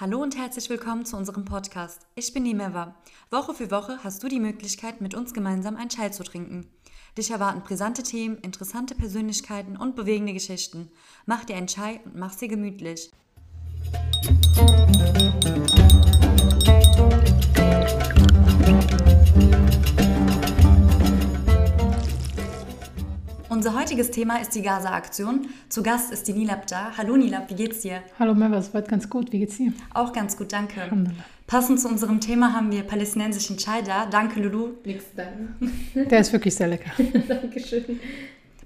Hallo und herzlich willkommen zu unserem Podcast. Ich bin Nimeva. Woche für Woche hast du die Möglichkeit, mit uns gemeinsam einen Chai zu trinken. Dich erwarten brisante Themen, interessante Persönlichkeiten und bewegende Geschichten. Mach dir einen Chai und mach sie gemütlich. Unser heutiges Thema ist die Gaza-Aktion. Zu Gast ist die Nilab da. Hallo Nilab, wie geht's dir? Hallo Merva, es wird ganz gut. Wie geht's dir? Auch ganz gut, danke. Passend zu unserem Thema haben wir palästinensischen Chai da. Danke, Lulu. Nix danke. Der ist wirklich sehr lecker. Dankeschön.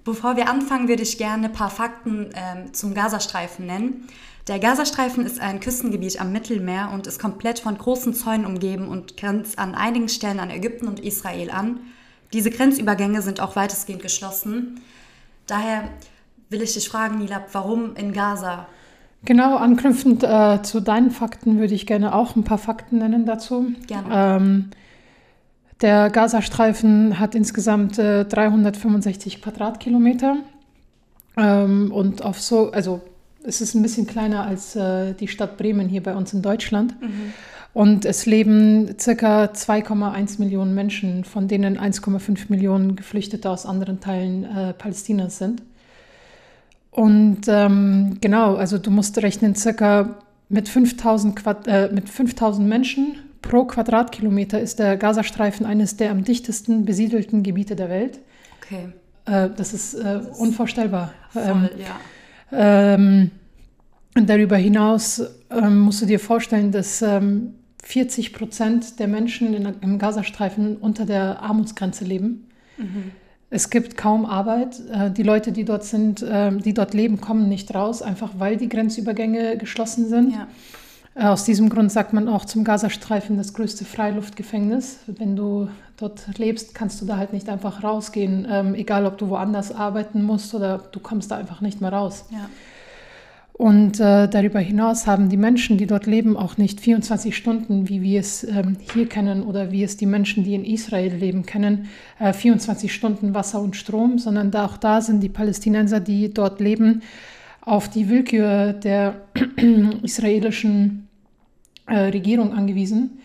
Bevor wir anfangen, würde ich gerne ein paar Fakten ähm, zum Gazastreifen nennen. Der Gazastreifen ist ein Küstengebiet am Mittelmeer und ist komplett von großen Zäunen umgeben und grenzt an einigen Stellen an Ägypten und Israel an. Diese Grenzübergänge sind auch weitestgehend geschlossen. Daher will ich dich fragen, Nilab, warum in Gaza? Genau, anknüpfend äh, zu deinen Fakten würde ich gerne auch ein paar Fakten nennen dazu. Gerne. Ähm, der Gazastreifen hat insgesamt äh, 365 Quadratkilometer ähm, und auf so, also es ist ein bisschen kleiner als äh, die Stadt Bremen hier bei uns in Deutschland. Mhm. Und es leben circa 2,1 Millionen Menschen, von denen 1,5 Millionen Geflüchtete aus anderen Teilen äh, Palästinas sind. Und ähm, genau, also du musst rechnen, circa mit 5000, Quad äh, mit 5000 Menschen pro Quadratkilometer ist der Gazastreifen eines der am dichtesten besiedelten Gebiete der Welt. Okay. Äh, das ist, äh, Das ist unvorstellbar. Voll, Ähm, ja. ähm, und darüber hinaus ähm, musst du dir vorstellen, dass ähm, 40 Prozent der Menschen in, im Gazastreifen unter der Armutsgrenze leben. Mhm. Es gibt kaum Arbeit. Äh, die Leute, die dort sind, ähm, die dort leben, kommen nicht raus, einfach weil die Grenzübergänge geschlossen sind. Ja. Äh, Aus diesem Grund sagt man auch zum Gazastreifen das größte Freiluftgefängnis. Wenn du dort lebst, kannst du da halt nicht einfach rausgehen, ähm, egal ob du woanders arbeiten musst oder du kommst da einfach nicht mehr raus. Ja. Und äh, darüber hinaus haben die Menschen, die dort leben, auch nicht 24 Stunden, wie wir es ähm, hier kennen oder wie es die Menschen, die in Israel leben, kennen, äh, 24 Stunden Wasser und Strom, sondern da, auch da sind die Palästinenser, die dort leben, auf die Willkür der israelischen äh, Regierung angewiesen.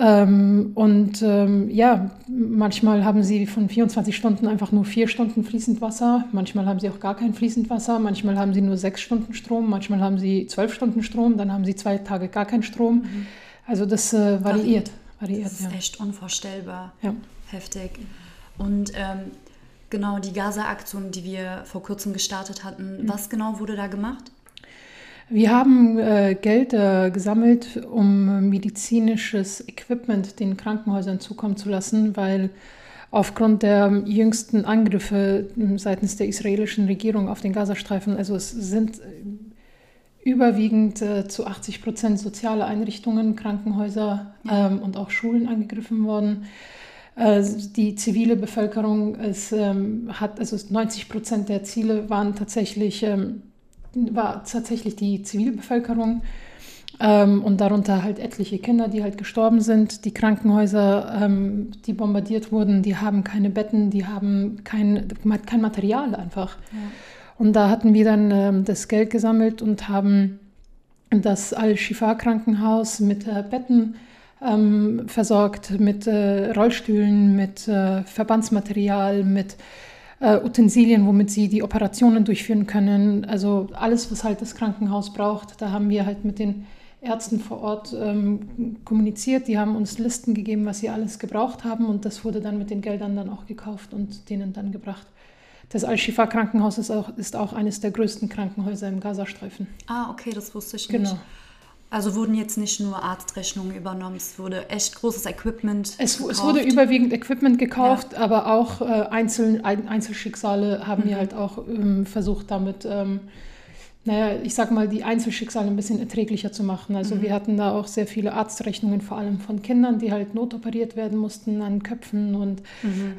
Ähm, und ähm, ja, manchmal haben sie von 24 Stunden einfach nur vier Stunden fließend Wasser, manchmal haben sie auch gar kein fließend Wasser, manchmal haben sie nur sechs Stunden Strom, manchmal haben sie zwölf Stunden Strom, dann haben sie zwei Tage gar keinen Strom. Also das äh, variiert. variiert Das ist ja. echt unvorstellbar. Ja. Heftig. Und ähm, genau die Gaza-Aktion, die wir vor kurzem gestartet hatten, Mhm. was genau wurde da gemacht? Wir haben äh, Geld äh, gesammelt, um medizinisches Equipment den Krankenhäusern zukommen zu lassen, weil aufgrund der jüngsten Angriffe ähm, seitens der israelischen Regierung auf den Gazastreifen, also es sind äh, überwiegend äh, zu 80 Prozent soziale Einrichtungen, Krankenhäuser ähm, und auch Schulen angegriffen worden. Äh, Die zivile Bevölkerung es, ähm, hat, also 90 Prozent der Ziele waren tatsächlich ähm, war tatsächlich die Zivilbevölkerung ähm, und darunter halt etliche Kinder, die halt gestorben sind. Die Krankenhäuser, ähm, die bombardiert wurden, die haben keine Betten, die haben kein, kein Material einfach. Und da hatten wir dann ähm, das Geld gesammelt und haben das Al-Shifa-Krankenhaus mit äh, Betten ähm, versorgt, mit äh, Rollstühlen, mit äh, Verbandsmaterial, mit äh, Utensilien, womit sie die Operationen durchführen können. Also alles, was halt das Krankenhaus braucht. Da haben wir halt mit den Ärzten vor Ort ähm, kommuniziert. Die haben uns Listen gegeben, was sie alles gebraucht haben und das wurde dann mit den Geldern dann auch gekauft und denen dann gebracht. Das Al-Shifa-Krankenhaus ist auch, ist auch eines der größten Krankenhäuser im Gazastreifen. Ah, okay, das wusste ich Genau. Also wurden jetzt nicht nur Arztrechnungen übernommen, es wurde echt großes Equipment. Es, es gekauft. wurde überwiegend Equipment gekauft, aber auch äh, Einzel, Ein- Einzelschicksale haben wir halt auch ähm, versucht, damit, ähm, naja, ich sag mal, die Einzelschicksale ein bisschen erträglicher zu machen. Also wir hatten da auch sehr viele Arztrechnungen, vor allem von Kindern, die halt notoperiert werden mussten an Köpfen und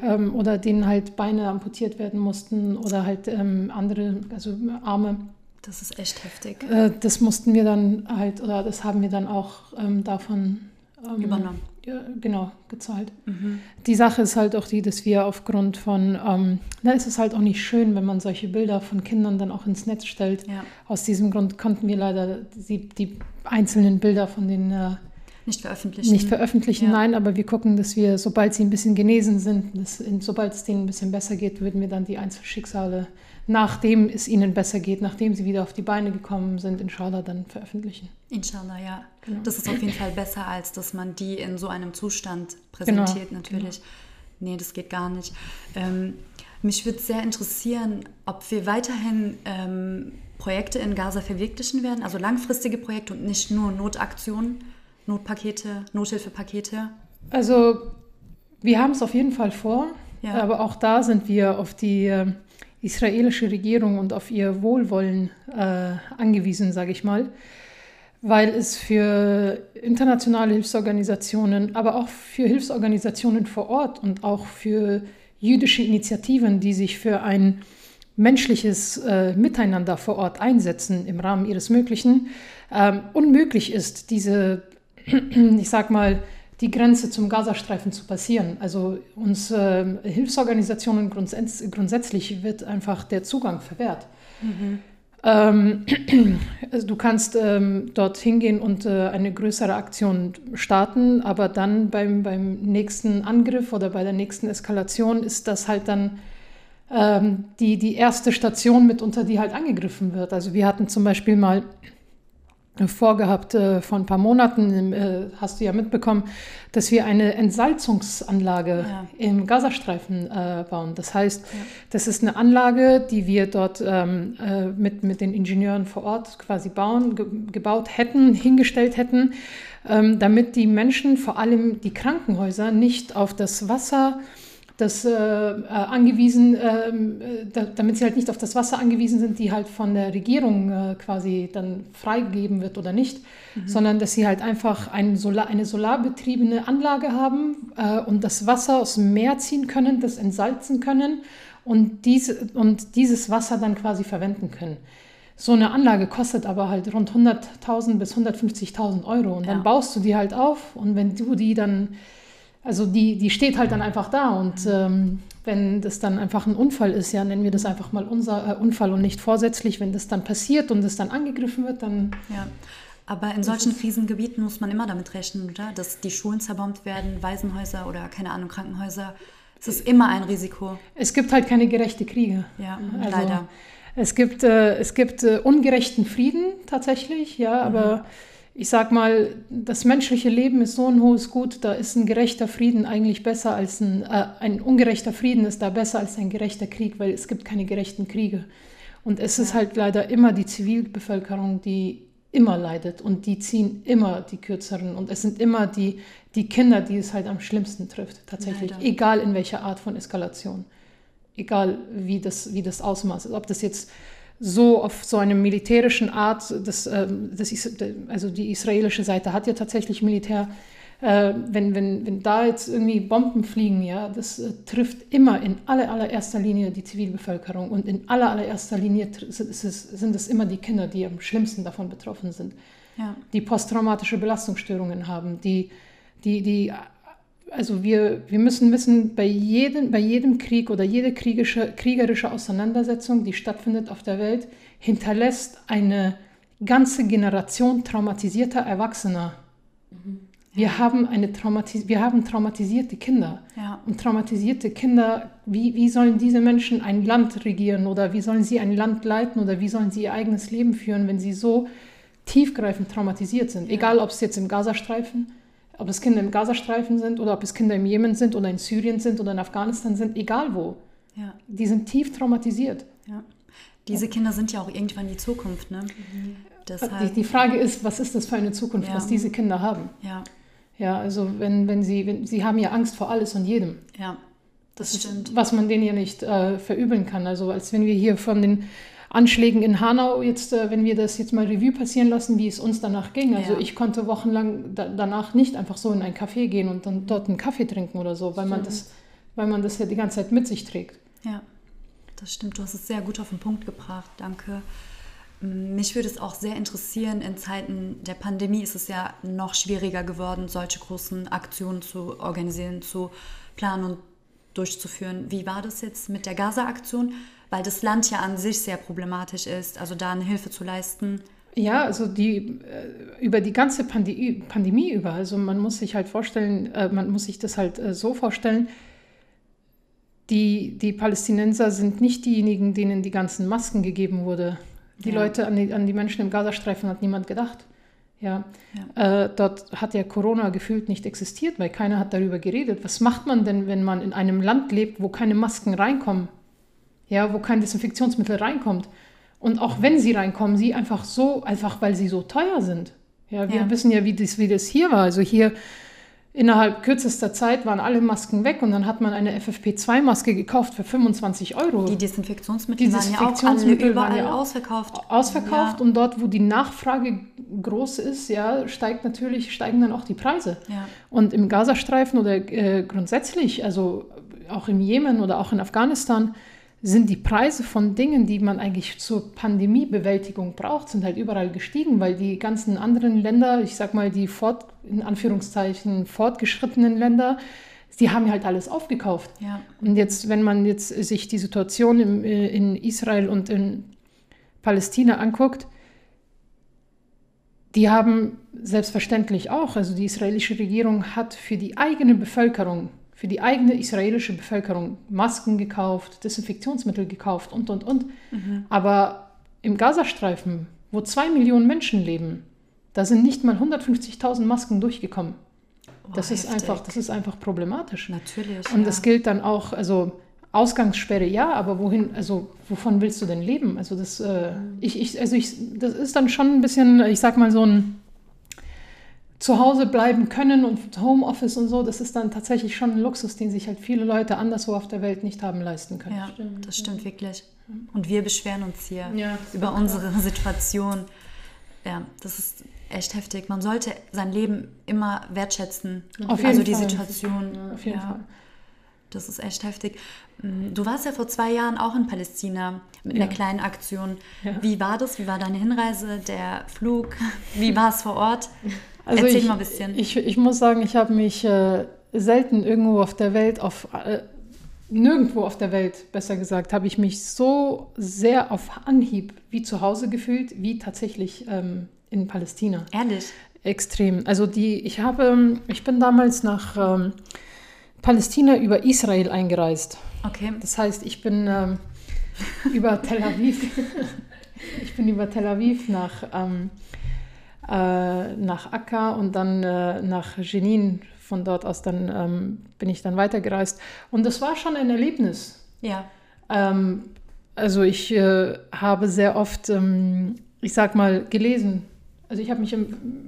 ähm, oder denen halt Beine amputiert werden mussten oder halt ähm, andere, also Arme. Das ist echt heftig. Äh, das mussten wir dann halt, oder das haben wir dann auch ähm, davon ähm, Übernommen. Ja, genau, gezahlt. Mhm. Die Sache ist halt auch die, dass wir aufgrund von, ähm, na, es ist halt auch nicht schön, wenn man solche Bilder von Kindern dann auch ins Netz stellt. Ja. Aus diesem Grund konnten wir leider die, die einzelnen Bilder von den äh, nicht veröffentlichen. Nicht veröffentlichen, ja. nein, aber wir gucken, dass wir, sobald sie ein bisschen genesen sind, dass, sobald es denen ein bisschen besser geht, würden wir dann die Einzelschicksale nachdem es ihnen besser geht, nachdem sie wieder auf die Beine gekommen sind, inshallah dann veröffentlichen. Inshallah, ja. Genau. Das ist auf jeden Fall besser, als dass man die in so einem Zustand präsentiert, genau. natürlich. Genau. Nee, das geht gar nicht. Ähm, mich würde sehr interessieren, ob wir weiterhin ähm, Projekte in Gaza verwirklichen werden, also langfristige Projekte und nicht nur Notaktionen, Notpakete, Nothilfepakete. Also wir haben es auf jeden Fall vor, ja. aber auch da sind wir auf die ähm, israelische Regierung und auf ihr Wohlwollen äh, angewiesen, sage ich mal, weil es für internationale Hilfsorganisationen, aber auch für Hilfsorganisationen vor Ort und auch für jüdische Initiativen, die sich für ein menschliches äh, Miteinander vor Ort einsetzen im Rahmen ihres Möglichen, äh, unmöglich ist, diese, ich sag mal, die Grenze zum Gazastreifen zu passieren. Also uns äh, Hilfsorganisationen grundsätz grundsätzlich wird einfach der Zugang verwehrt. Mhm. Ähm, also du kannst ähm, dort hingehen und äh, eine größere Aktion starten, aber dann beim, beim nächsten Angriff oder bei der nächsten Eskalation ist das halt dann ähm, die, die erste Station mitunter, die halt angegriffen wird. Also wir hatten zum Beispiel mal vorgehabt äh, vor ein paar Monaten, äh, hast du ja mitbekommen, dass wir eine Entsalzungsanlage ja. im Gazastreifen äh, bauen. Das heißt, ja. das ist eine Anlage, die wir dort ähm, äh, mit, mit den Ingenieuren vor Ort quasi bauen, ge gebaut hätten, hingestellt hätten, ähm, damit die Menschen, vor allem die Krankenhäuser, nicht auf das Wasser das äh, äh, angewiesen, ähm, äh, da, damit sie halt nicht auf das Wasser angewiesen sind, die halt von der Regierung äh, quasi dann freigegeben wird oder nicht, mhm. sondern dass sie halt einfach ein Solar, eine solarbetriebene Anlage haben äh, und das Wasser aus dem Meer ziehen können, das entsalzen können und, diese, und dieses Wasser dann quasi verwenden können. So eine Anlage kostet aber halt rund 100.000 bis 150.000 Euro und dann ja. baust du die halt auf und wenn du die dann also die, die steht halt dann einfach da und ähm, wenn das dann einfach ein Unfall ist, ja, nennen wir das einfach mal unser äh, Unfall und nicht vorsätzlich, wenn das dann passiert und es dann angegriffen wird, dann... Ja. Aber in solchen Krisengebieten muss man immer damit rechnen, oder? Dass die Schulen zerbombt werden, Waisenhäuser oder keine Ahnung, Krankenhäuser. Es ist immer ein Risiko. Es gibt halt keine gerechte Kriege. Ja, also, leider. Es gibt, äh, es gibt äh, ungerechten Frieden tatsächlich, ja, mhm. aber ich sag mal, das menschliche Leben ist so ein hohes Gut, da ist ein gerechter Frieden eigentlich besser als ein, äh, ein ungerechter Frieden ist da besser als ein gerechter Krieg, weil es gibt keine gerechten Kriege. Und es ist halt leider immer die Zivilbevölkerung, die immer leidet und die ziehen immer die kürzeren und es sind immer die, die Kinder, die es halt am schlimmsten trifft, tatsächlich, leider. egal in welcher Art von Eskalation, egal wie das, wie das Ausmaß ist, ob das jetzt so auf so eine militärischen Art, das, ähm, das ist, also die israelische Seite hat ja tatsächlich Militär, äh, wenn, wenn, wenn da jetzt irgendwie Bomben fliegen, ja, das äh, trifft immer in aller, allererster Linie die Zivilbevölkerung und in aller, allererster Linie sind es, sind es immer die Kinder, die am schlimmsten davon betroffen sind, ja. die posttraumatische Belastungsstörungen haben, die, die, die also wir, wir müssen wissen, bei jedem, bei jedem Krieg oder jede kriegerische, kriegerische Auseinandersetzung, die stattfindet auf der Welt, hinterlässt eine ganze Generation traumatisierter Erwachsener. Mhm. Wir, haben eine traumatis wir haben traumatisierte Kinder. Ja. Und traumatisierte Kinder, wie, wie sollen diese Menschen ein Land regieren oder wie sollen sie ein Land leiten oder wie sollen sie ihr eigenes Leben führen, wenn sie so tiefgreifend traumatisiert sind? Ja. Egal, ob es jetzt im Gazastreifen ob es Kinder im Gazastreifen sind oder ob es Kinder im Jemen sind oder in Syrien sind oder in Afghanistan sind, egal wo. Ja. Die sind tief traumatisiert. Ja. Diese Kinder sind ja auch irgendwann die Zukunft. Ne? Mhm. Die, die, Frage ist, was ist das für eine Zukunft, ja. was diese Kinder haben? Ja. Ja, also wenn, wenn sie, wenn, sie haben ja Angst vor alles und jedem. Ja. Das, das stimmt. Ist, was man denen ja nicht äh, verübeln kann. Also als wenn wir hier von den Anschlägen in Hanau, jetzt, äh, wenn wir das jetzt mal Revue passieren lassen, wie es uns danach ging. Also ja. ich konnte wochenlang da, danach nicht einfach so in ein Café gehen und dann dort einen Kaffee trinken oder so, weil man das, weil man das ja die ganze Zeit mit sich trägt. Ja, das stimmt. Du hast es sehr gut auf den Punkt gebracht. Danke. Mich würde es auch sehr interessieren, in Zeiten der Pandemie ist es ja noch schwieriger geworden, solche großen Aktionen zu organisieren, zu planen und durchzuführen. Wie war das jetzt mit der Gaza-Aktion? Weil das Land ja an sich sehr problematisch ist, also da eine Hilfe zu leisten. Ja, also die äh, über die ganze Pandemie, Pandemie über, also man muss sich halt vorstellen, äh, man muss sich das halt äh, so vorstellen, die, die Palästinenser sind nicht diejenigen, denen die ganzen Masken gegeben wurde. Die ja. Leute, an die, an die Menschen im Gazastreifen hat niemand gedacht. Ja, ja. Äh, dort hat ja Corona gefühlt nicht existiert, weil keiner hat darüber geredet. Was macht man denn, wenn man in einem Land lebt, wo keine Masken reinkommen? Ja, wo kein Desinfektionsmittel reinkommt? Und auch wenn sie reinkommen, sie einfach so, einfach weil sie so teuer sind. Ja, wir ja. wissen ja, wie das, wie das hier war. Also hier innerhalb kürzester Zeit waren alle Masken weg und dann hat man eine FFP2-Maske gekauft für 25 Euro. Die Desinfektionsmittel, die Desinfektionsmittel waren ja auch alle überall ausverkauft. Ausverkauft ja. und dort, wo die Nachfrage groß ist, ja, steigt natürlich, steigen dann auch die Preise. Ja. Und im Gazastreifen oder äh, grundsätzlich, also auch im Jemen oder auch in Afghanistan, sind die Preise von Dingen, die man eigentlich zur Pandemiebewältigung braucht, sind halt überall gestiegen, weil die ganzen anderen Länder, ich sag mal die fort, in Anführungszeichen fortgeschrittenen Länder, die haben halt alles aufgekauft. Ja. Und jetzt, wenn man jetzt sich die Situation im, äh, in Israel und in Palästina anguckt, die haben selbstverständlich auch, also die israelische Regierung hat für die eigene Bevölkerung für die eigene israelische Bevölkerung Masken gekauft, Desinfektionsmittel gekauft und, und, und. Mhm. Aber im Gazastreifen, wo zwei Millionen Menschen leben, da sind nicht mal 150.000 Masken durchgekommen. Oh, das, ist einfach, das ist einfach problematisch. Natürlich. Und ja. das gilt dann auch, also Ausgangssperre ja, aber wohin, also wovon willst du denn leben? Also das, äh, mhm. ich, ich, also ich, das ist dann schon ein bisschen, ich sag mal so ein zu Hause bleiben können und Homeoffice und so, das ist dann tatsächlich schon ein Luxus, den sich halt viele Leute anderswo auf der Welt nicht haben leisten können. Ja, stimmt. das stimmt wirklich. Und wir beschweren uns hier ja, über unsere klar. Situation. Ja, das ist echt heftig. Man sollte sein Leben immer wertschätzen. Auf also die Fall. Situation. Ja, auf jeden ja. Fall. Das ist echt heftig. Mm, du warst ja vor zwei Jahren auch in Palästina mit ja. einer kleinen Aktion. Ja. Wie war das? Wie war deine Hinreise, der Flug? Wie war es vor Ort? Also Erzähl ich, mal ein bisschen. Ich, ich muss sagen, ich habe mich äh, selten irgendwo auf der Welt, auf, äh, nirgendwo auf der Welt, besser gesagt, habe ich mich so sehr auf Anhieb wie zu Hause gefühlt, wie tatsächlich ähm, in Palästina. Ehrlich? Extrem. Also die, ich habe, ich bin damals nach ähm, Palästina über Israel eingereist. Okay. Das heißt, ich bin ähm, über Tel Aviv, ich bin über Tel Aviv nach ähm, äh, nach Akka und dann äh, nach Jenin. Von dort aus dann ähm, bin ich dann weitergereist. Und das war schon ein Erlebnis. Ja. Ähm, also ich äh, habe sehr oft, ähm, ich sag mal, gelesen. Also ich habe mich,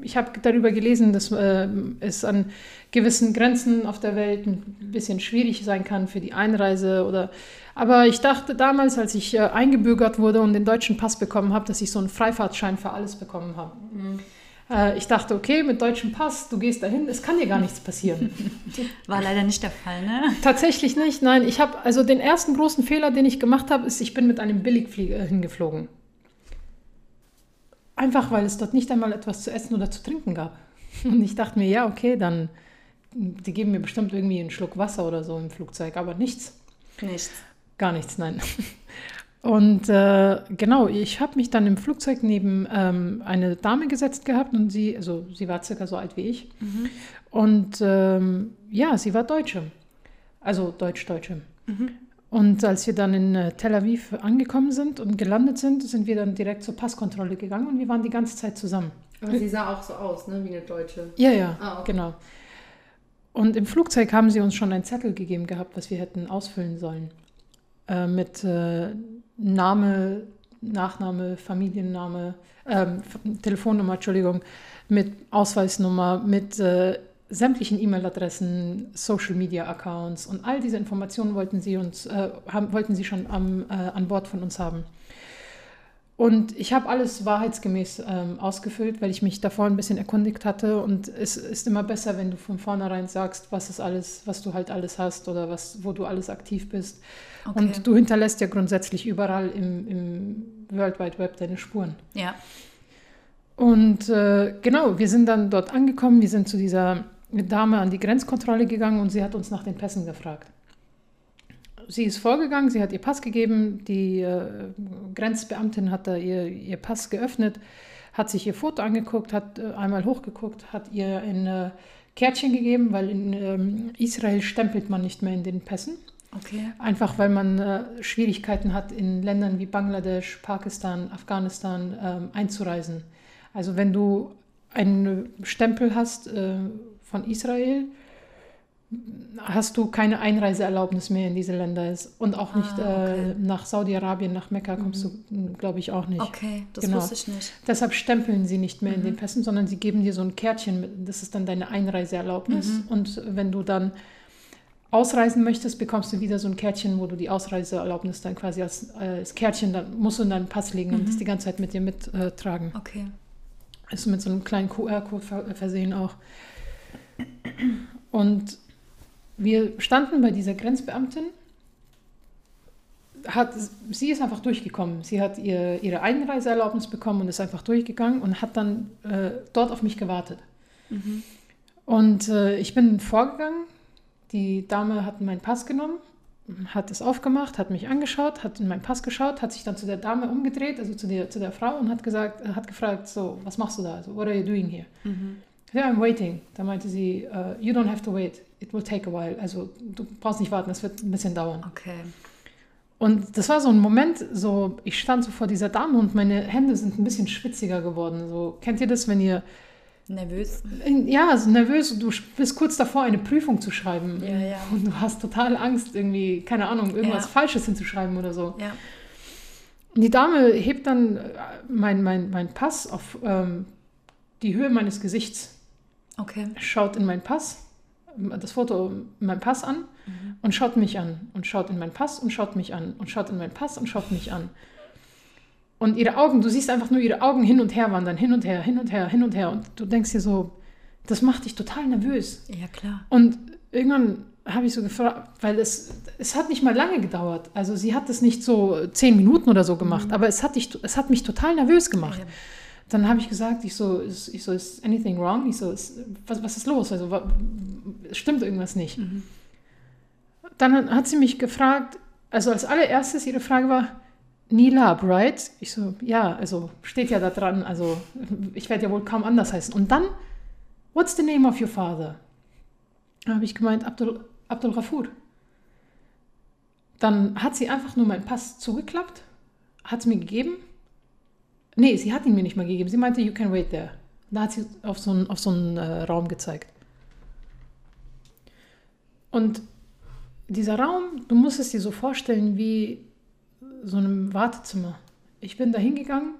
ich habe darüber gelesen, dass äh, es an gewissen Grenzen auf der Welt ein bisschen schwierig sein kann für die Einreise oder. Aber ich dachte damals, als ich äh, eingebürgert wurde und den deutschen Pass bekommen habe, dass ich so einen Freifahrtschein für alles bekommen habe. Mhm. Äh, ich dachte, okay, mit deutschem Pass, du gehst dahin, es kann dir gar nichts passieren. War leider nicht der Fall, ne? Tatsächlich nicht, nein. Ich habe, also den ersten großen Fehler, den ich gemacht habe, ist, ich bin mit einem Billigflieger hingeflogen. Einfach, weil es dort nicht einmal etwas zu essen oder zu trinken gab. Und ich dachte mir, ja, okay, dann, die geben mir bestimmt irgendwie einen Schluck Wasser oder so im Flugzeug, aber nichts. Nichts. Gar nichts, nein. Und äh, genau, ich habe mich dann im Flugzeug neben ähm, eine Dame gesetzt gehabt und sie, also sie war circa so alt wie ich. Mhm. Und ähm, ja, sie war Deutsche, also Deutsch-Deutsche. Mhm. Und als wir dann in äh, Tel Aviv angekommen sind und gelandet sind, sind wir dann direkt zur Passkontrolle gegangen und wir waren die ganze Zeit zusammen. Aber sie sah auch so aus, ne, wie eine Deutsche. Ja, ja, ah, okay. genau. Und im Flugzeug haben sie uns schon einen Zettel gegeben gehabt, was wir hätten ausfüllen sollen. Äh, mit äh, Name, Nachname, Familienname, ähm, Telefonnummer, Entschuldigung, mit Ausweisnummer, mit äh, sämtlichen E-Mail-Adressen, Social-Media-Accounts und all diese Informationen wollten sie uns, äh, haben, wollten sie schon am, äh, an Bord von uns haben. Und ich habe alles wahrheitsgemäß ähm, ausgefüllt, weil ich mich davor ein bisschen erkundigt hatte. Und es ist immer besser, wenn du von vornherein sagst, was ist alles, was du halt alles hast oder was, wo du alles aktiv bist. Okay. Und du hinterlässt ja grundsätzlich überall im, im World Wide Web deine Spuren. Ja. Und äh, genau, wir sind dann dort angekommen. Wir sind zu dieser Dame an die Grenzkontrolle gegangen und sie hat uns nach den Pässen gefragt. Sie ist vorgegangen, sie hat ihr Pass gegeben, die äh, Grenzbeamtin hat da ihr, ihr Pass geöffnet, hat sich ihr Foto angeguckt, hat äh, einmal hochgeguckt, hat ihr ein äh, Kärtchen gegeben, weil in ähm, Israel stempelt man nicht mehr in den Pässen. Okay. Einfach weil man äh, Schwierigkeiten hat, in Ländern wie Bangladesch, Pakistan, Afghanistan ähm, einzureisen. Also wenn du einen Stempel hast äh, von Israel, hast du keine Einreiseerlaubnis mehr in diese Länder. Und auch nicht Ah, okay. äh, nach Saudi-Arabien, nach Mekka kommst du, glaube ich, auch nicht. Okay, das Genau. wusste ich nicht. Deshalb stempeln sie nicht mehr in Mhm. den Pässen, sondern sie geben dir so ein Kärtchen, mit, das ist dann deine Einreiseerlaubnis. Mhm. Und wenn du dann ausreisen möchtest, bekommst du wieder so ein Kärtchen, wo du die Ausreiseerlaubnis dann quasi als, äh, als Kärtchen, dann musst du in deinen Pass legen und Mhm. das die ganze Zeit mit dir mittragen. Okay. Ist mit so einem kleinen QR-Code ver versehen auch. Und wir standen bei dieser Grenzbeamtin. Hat, sie ist einfach durchgekommen. Sie hat ihr, ihre Einreiseerlaubnis bekommen und ist einfach durchgegangen und hat dann äh, dort auf mich gewartet. Mhm. Und äh, ich bin vorgegangen. Die Dame hat meinen Pass genommen, hat es aufgemacht, hat mich angeschaut, hat in meinen Pass geschaut, hat sich dann zu der Dame umgedreht, also zu der, zu der Frau und hat gesagt, hat gefragt, so, was machst du da? Also, what are you doing here? Mhm. Yeah, I'm waiting. Da meinte sie, uh, you don't have to wait. It will take a while. Also du brauchst nicht warten, es wird ein bisschen dauern. Okay. Und das war so ein Moment, so ich stand so vor dieser Dame und meine Hände sind ein bisschen schwitziger geworden. So kennt ihr das, wenn ihr Nervös? ja so nervös, du bist kurz davor, eine Prüfung zu schreiben Ja, ja. und du hast total Angst, irgendwie keine Ahnung, irgendwas Ja. Falsches hinzuschreiben oder so. Ja. Die Dame hebt dann äh, mein, mein, mein Pass auf ähm, die Höhe meines Gesichts. Okay. schaut in meinen Pass, das Foto in meinen Pass an Mhm. und schaut mich an und schaut in meinen Pass und schaut mich an und schaut in meinen Pass und schaut mich an. Und ihre Augen, du siehst einfach nur ihre Augen hin und her wandern, hin und her, hin und her, hin und her. Und du denkst dir so, das macht dich total nervös. Ja, klar. Und irgendwann habe ich so gefragt, weil es, es hat nicht mal lange gedauert. Also sie hat es nicht so zehn Minuten oder so gemacht, aber es hat, dich, es hat mich total nervös gemacht. Ja. Dann habe ich gesagt, ich so, ist, ich so, ist anything wrong? Ich so, ist, was, was ist los? Also wa, stimmt irgendwas nicht. Mhm. Dann hat sie mich gefragt, also als allererstes ihre Frage war, Nilab, right? Ich so, ja, also steht ja da dran, also ich werde ja wohl kaum anders heißen. Und dann, what's the name of your father? Da habe ich gemeint, Abdul, Abdul Ghafur. Dann hat sie einfach nur meinen Pass zugeklappt, hat es mir gegeben. Nee, sie hat ihn mir nicht mal gegeben. Sie meinte, you can wait there. Da hat sie auf so einen, auf so einen äh, Raum gezeigt. Und dieser Raum, du musst es dir so vorstellen wie so einem Wartezimmer. Ich bin da hingegangen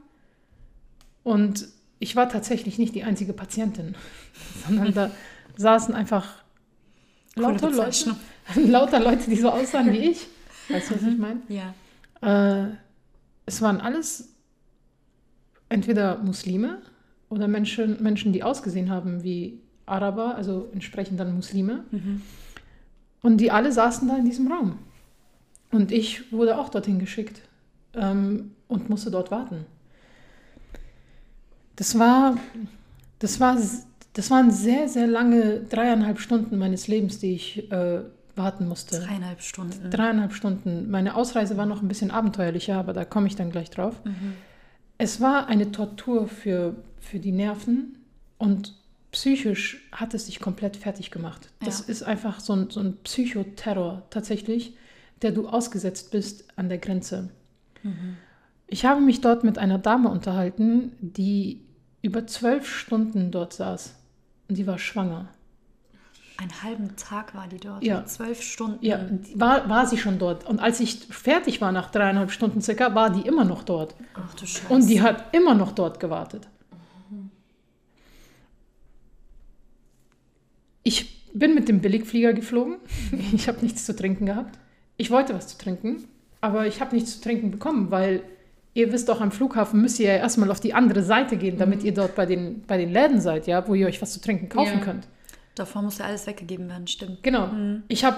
und ich war tatsächlich nicht die einzige Patientin, sondern da saßen einfach lauter Leute, lauter Leute, die so aussahen wie ich. Weißt du, was ich meine? Ja. Äh, es waren alles entweder Muslime oder Menschen, Menschen, die ausgesehen haben wie Araber, also entsprechend dann Muslime. Mhm. Und die alle saßen da in diesem Raum. Und ich wurde auch dorthin geschickt ähm, und musste dort warten. Das war, das war, das waren sehr, sehr lange dreieinhalb Stunden meines Lebens, die ich äh, warten musste. Dreieinhalb Stunden. Dreieinhalb Stunden. Meine Ausreise war noch ein bisschen abenteuerlicher, aber da komme ich dann gleich drauf. Mhm. Es war eine Tortur für, für die Nerven und psychisch hat es sich komplett fertig gemacht. Das Ja. ist einfach so ein, so ein Psychoterror tatsächlich, der du ausgesetzt bist an der Grenze. Mhm. Ich habe mich dort mit einer Dame unterhalten, die über zwölf Stunden dort saß. Und die war schwanger. Einen halben Tag war die dort. Ja. Zwölf Stunden. Ja, war, war sie schon dort. Und als ich fertig war nach dreieinhalb Stunden circa, war die immer noch dort. Ach du Scheiße. Und die hat immer noch dort gewartet. Ich bin mit dem Billigflieger geflogen. Ich habe nichts zu trinken gehabt. Ich wollte was zu trinken, aber ich habe nichts zu trinken bekommen, weil ihr wisst doch, am Flughafen müsst ihr ja erstmal auf die andere Seite gehen, damit ihr dort bei den, bei den Läden seid, ja, wo ihr euch was zu trinken kaufen Ja. könnt. Davor muss ja alles weggegeben werden, stimmt. Genau. Ich habe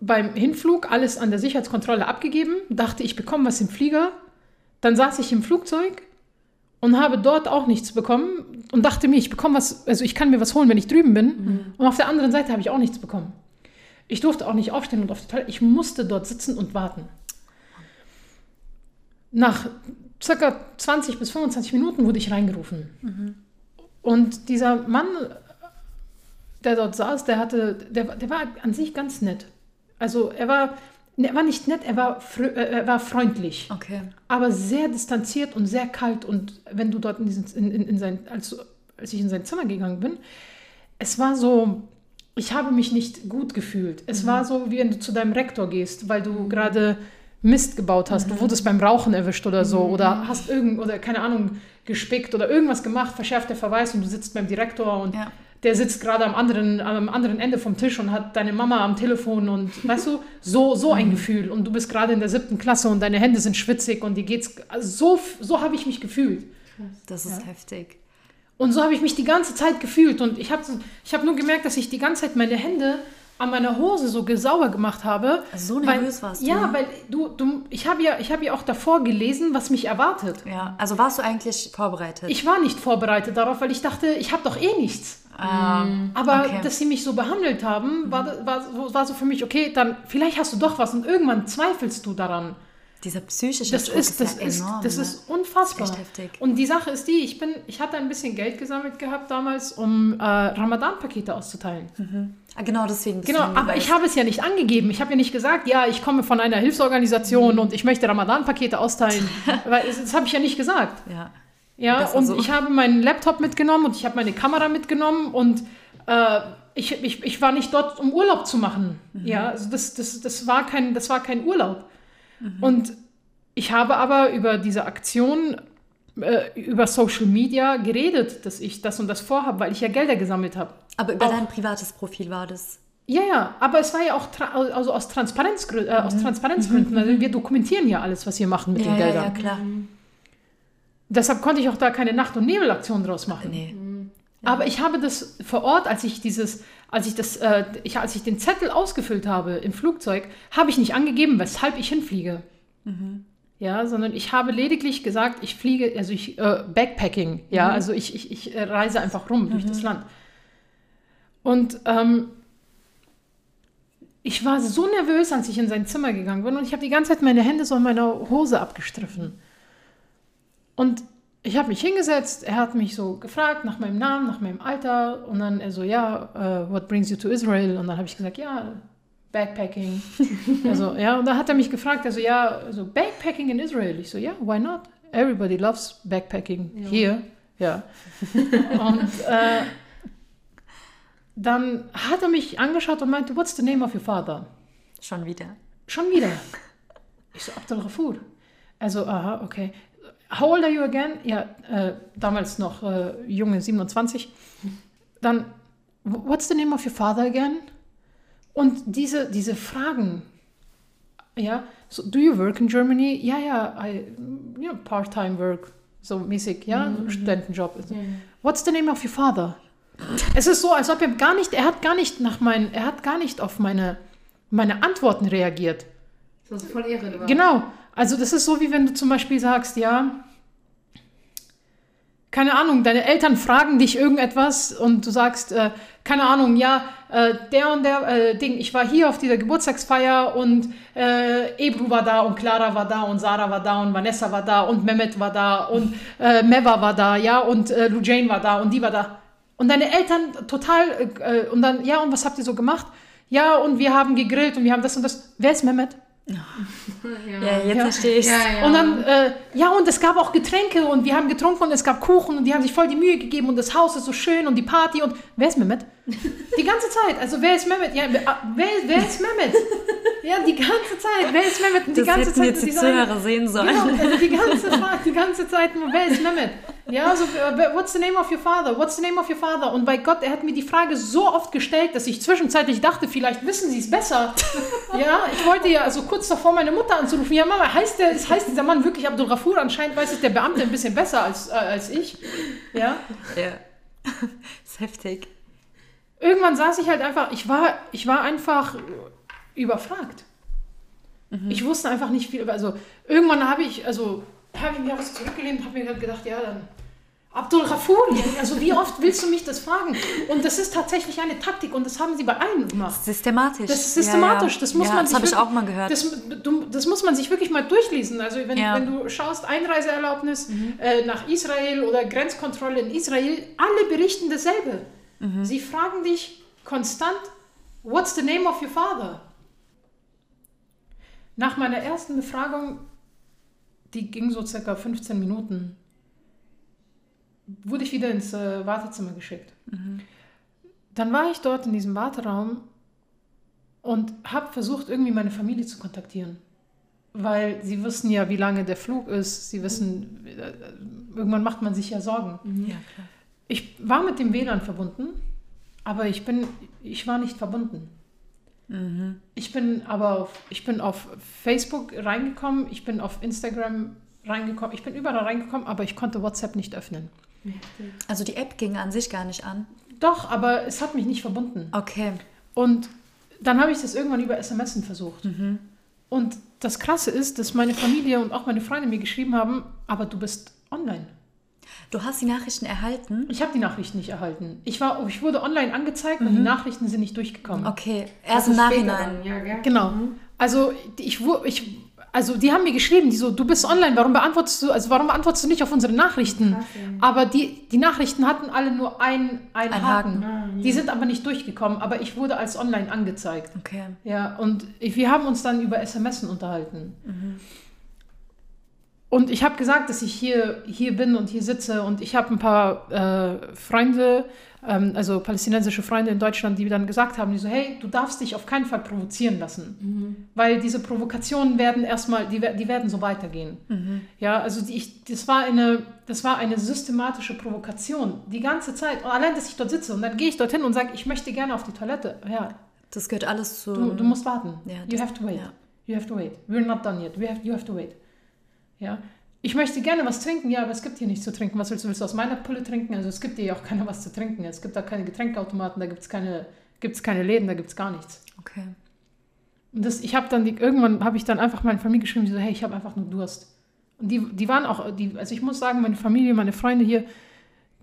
beim Hinflug alles an der Sicherheitskontrolle abgegeben, dachte, ich bekomme was im Flieger. Dann saß ich im Flugzeug und habe dort auch nichts bekommen und dachte mir, ich bekomme was, also ich kann mir was holen, wenn ich drüben bin. Und auf der anderen Seite habe ich auch nichts bekommen. Ich durfte auch nicht aufstehen und auf die Toilette. Ich musste dort sitzen und warten. Nach circa 20 bis 25 Minuten wurde ich reingerufen. Und dieser Mann, der dort saß, der hatte, der, der war an sich ganz nett. Also er war, er war nicht nett, er war, äh, er war freundlich, Okay. aber sehr distanziert und sehr kalt. Und wenn du dort in, diesen, in, in, in sein, als, als ich in sein Zimmer gegangen bin, es war so, ich habe mich nicht gut gefühlt. Es war so, wie wenn du zu deinem Rektor gehst, weil du gerade Mist gebaut hast. Du wurdest beim Rauchen erwischt oder so oder hast irgend oder keine Ahnung gespickt oder irgendwas gemacht, verschärft der Verweis und du sitzt beim Direktor und Ja. der sitzt gerade am anderen, am anderen Ende vom Tisch und hat deine Mama am Telefon und weißt du, so, so ein Gefühl. Und du bist gerade in der siebten Klasse und deine Hände sind schwitzig und dir geht's. Also so, so habe ich mich gefühlt. Das ist heftig. Und so habe ich mich die ganze Zeit gefühlt. Und ich habe ich hab nur gemerkt, dass ich die ganze Zeit meine Hände an meiner Hose so gesauer gemacht habe. So weil, nervös warst du? Ja, weil du, du ich habe ja, ich habe ja auch davor gelesen, was mich erwartet. Ja, also warst du eigentlich vorbereitet? Ich war nicht vorbereitet darauf, weil ich dachte, ich habe doch eh nichts. Ähm, Aber okay. dass sie mich so behandelt haben, war, war, so- war so für mich, okay, dann vielleicht hast du doch was und irgendwann zweifelst du daran. Dieser psychische Das Druck ist, das ja ist, enorm. das ne? ist unfassbar. Das ist. Und die Sache ist die, ich bin, ich hatte ein bisschen Geld gesammelt gehabt damals, um äh, Ramadan-Pakete auszuteilen. Ah, genau deswegen. Genau, aber ich habe es ja nicht angegeben. Ich habe ja nicht gesagt, ja, ich komme von einer Hilfsorganisation und ich möchte Ramadan-Pakete austeilen. Weil das, das habe ich ja nicht gesagt. Ja. Ja, und so. ich habe meinen Laptop mitgenommen und ich habe meine Kamera mitgenommen und äh, ich, ich, ich war nicht dort, um Urlaub zu machen. Ja, also das, das, das, war kein, das war kein Urlaub. Und ich habe aber über diese Aktion äh, über Social Media geredet, dass ich das und das vorhabe, weil ich ja Gelder gesammelt habe. Aber über Auch- dein privates Profil war das. Ja, ja, aber es war ja auch also aus, Transparenzgrü äh, aus Transparenzgründen. Also wir dokumentieren ja alles, was wir machen mit Ja, den ja, Geldern. ja, klar. Deshalb konnte ich auch da keine Nacht- und Nebelaktion draus machen. Nee. Aber ich habe das vor Ort, als ich dieses, als ich das, äh, ich, als ich den Zettel ausgefüllt habe im Flugzeug, habe ich nicht angegeben, weshalb ich hinfliege. Ja, sondern ich habe lediglich gesagt, ich fliege, also ich äh, Backpacking, ja, also ich, ich, ich äh, reise einfach rum durch das Land. Und ähm, ich war so nervös, als ich in sein Zimmer gegangen bin und ich habe die ganze Zeit meine Hände so an meiner Hose abgestriffen. Und ich habe mich hingesetzt, er hat mich so gefragt nach meinem Namen, nach meinem Alter und dann er so, ja, äh, what brings you to Israel? Und dann habe ich gesagt, ja, Backpacking. also, ja, und dann hat er mich gefragt, also, ja, also Backpacking in Israel. Ich so, ja, why not? Everybody loves Backpacking here. Ja. und äh, dann hat er mich angeschaut und meinte, what's the name of your father? Schon wieder. Schon wieder. Ich so, Abdel Ghafur. Also, aha, okay. How old are you again? Ja, äh, damals noch äh, junge 27. Dann, "Wh- what's the name of your father again? Und diese, diese Fragen, ja, so, do you work in Germany? Ja, ja, I, you know, part-time work, so mäßig, ja, Studentenjob. What's the name of your father? Es ist so, als ob er gar nicht, er hat gar nicht nach meinen, er hat gar nicht auf meine, meine Antworten reagiert. Das so voll irrelevant. Genau. Also das ist so, wie wenn du zum Beispiel sagst, ja, keine Ahnung, deine Eltern fragen dich irgendetwas und du sagst, äh, keine Ahnung, ja, äh, der und der äh, Ding, ich war hier auf dieser Geburtstagsfeier und äh, Ebru war da und Clara war da und Sarah war da und Vanessa war da und Mehmet war da und äh, Meva war da, ja, und äh, Lujane war da und die war da. Und deine Eltern total, äh, und dann, ja, und was habt ihr so gemacht? Ja, und wir haben gegrillt und wir haben das und das. Wer ist Mehmet? Ja, jetzt Ja. verstehe ich Ja, ja. Und dann, äh, ja, und es gab auch Getränke und wir haben getrunken und es gab Kuchen und die haben sich voll die Mühe gegeben und das Haus ist so schön und die Party und wer ist Mehmet? Die ganze Zeit. Also wer ist Mehmet? Ja, wer, wer, wer ist Mehmet? Ja, die ganze Zeit. Wer ist Mehmet? Und die Das ganze Zeit jetzt die Zuhörer sehen sollen. Genau, also die ganze, Zeit- die ganze Zeit nur, wer ist Mehmet? Ja, so, äh, what's the name of your father? What's the name of your father? Und bei Gott, er hat mir die Frage so oft gestellt, dass ich zwischenzeitlich dachte, vielleicht wissen sie es besser. ja, ich wollte ja also kurz davor meine Mutter anzurufen. Ja, Mama, heißt, der, heißt dieser Mann wirklich Abdul Ghafur? Anscheinend weiß es der Beamte ein bisschen besser als, äh, als ich. Ja. Ja. ist heftig. Irgendwann saß ich halt einfach, ich war, ich war einfach überfragt. Ich wusste einfach nicht viel. Also irgendwann habe ich, also habe ich mir was zurückgelehnt und habe mir halt gedacht, ja, dann Abdul Ghafur, also wie oft willst du mich das fragen? Und das ist tatsächlich eine Taktik und das haben sie bei allen gemacht. Systematisch. Das ist systematisch, Ja, ja. das muss ja, man Das sich habe ich wirklich- auch mal gehört. Das, du, das muss man sich wirklich mal durchlesen. Also wenn, wenn du schaust, Einreiseerlaubnis Mhm. äh, nach Israel oder Grenzkontrolle in Israel, alle berichten dasselbe. Mhm. Sie fragen dich konstant, what's the name of your father? Nach meiner ersten Befragung, die ging so circa 15 Minuten, wurde ich wieder ins äh, Wartezimmer geschickt. Dann war ich dort in diesem Warteraum und habe versucht, irgendwie meine Familie zu kontaktieren. Weil sie wissen ja, wie lange der Flug ist. Sie wissen, äh, irgendwann macht man sich ja Sorgen. ja, klar. Ich war mit dem WLAN verbunden, aber ich, bin, ich war nicht verbunden. Ich bin aber auf, ich bin auf Facebook reingekommen, ich bin auf Instagram reingekommen, ich bin überall reingekommen, aber ich konnte WhatsApp nicht öffnen. Also die App ging an sich gar nicht an. Doch, aber es hat mich nicht verbunden. Okay. Und dann habe ich das irgendwann über SMS versucht. Und das Krasse ist, dass meine Familie und auch meine Freunde mir geschrieben haben, aber du bist online. Du hast die Nachrichten erhalten? Ich habe die Nachrichten nicht erhalten. Ich, war, ich wurde online angezeigt und die Nachrichten sind nicht durchgekommen. Okay, erst im Nachhinein. Ja, gell? Genau. Also ich, wu- ich, also die haben mir geschrieben, die so, du bist online, warum beantwortest du, also warum antwortest du nicht auf unsere Nachrichten? Krass. Aber die, die Nachrichten hatten alle nur einen, einen Ein Haken. Haken. Ah, Die sind aber nicht durchgekommen, aber ich wurde als online angezeigt. Okay. Ja, und ich, wir haben uns dann über SMS unterhalten. Und ich habe gesagt, dass ich hier, hier bin und hier sitze und ich habe ein paar äh, Freunde, ähm, also palästinensische Freunde in Deutschland, die dann gesagt haben, die so, hey, du darfst dich auf keinen Fall provozieren lassen, weil diese Provokationen werden erstmal, die, die werden so weitergehen. Ja, also die, ich, das, war eine, das war eine systematische Provokation, die ganze Zeit. Und allein, dass ich dort sitze und dann gehe ich dorthin und sage, ich möchte gerne auf die Toilette. Ja, Das gehört alles zu. Du, du musst warten. Ja, you das- have to wait. ja. You have to wait. We're not done yet. We have, you have to wait. Ja. Ich möchte gerne was trinken, ja, aber es gibt hier nichts zu trinken. Was willst du? Willst du aus meiner Pulle trinken? Also es gibt hier auch keiner was zu trinken. Es gibt da keine Getränkeautomaten, da gibt es keine, gibt's keine Läden, da gibt es gar nichts. Okay. Und das, ich habe dann, die, irgendwann habe ich dann einfach meine Familie geschrieben, die so, hey, ich habe einfach nur Durst. Und die, die waren auch, die, also ich muss sagen, meine Familie, meine Freunde hier,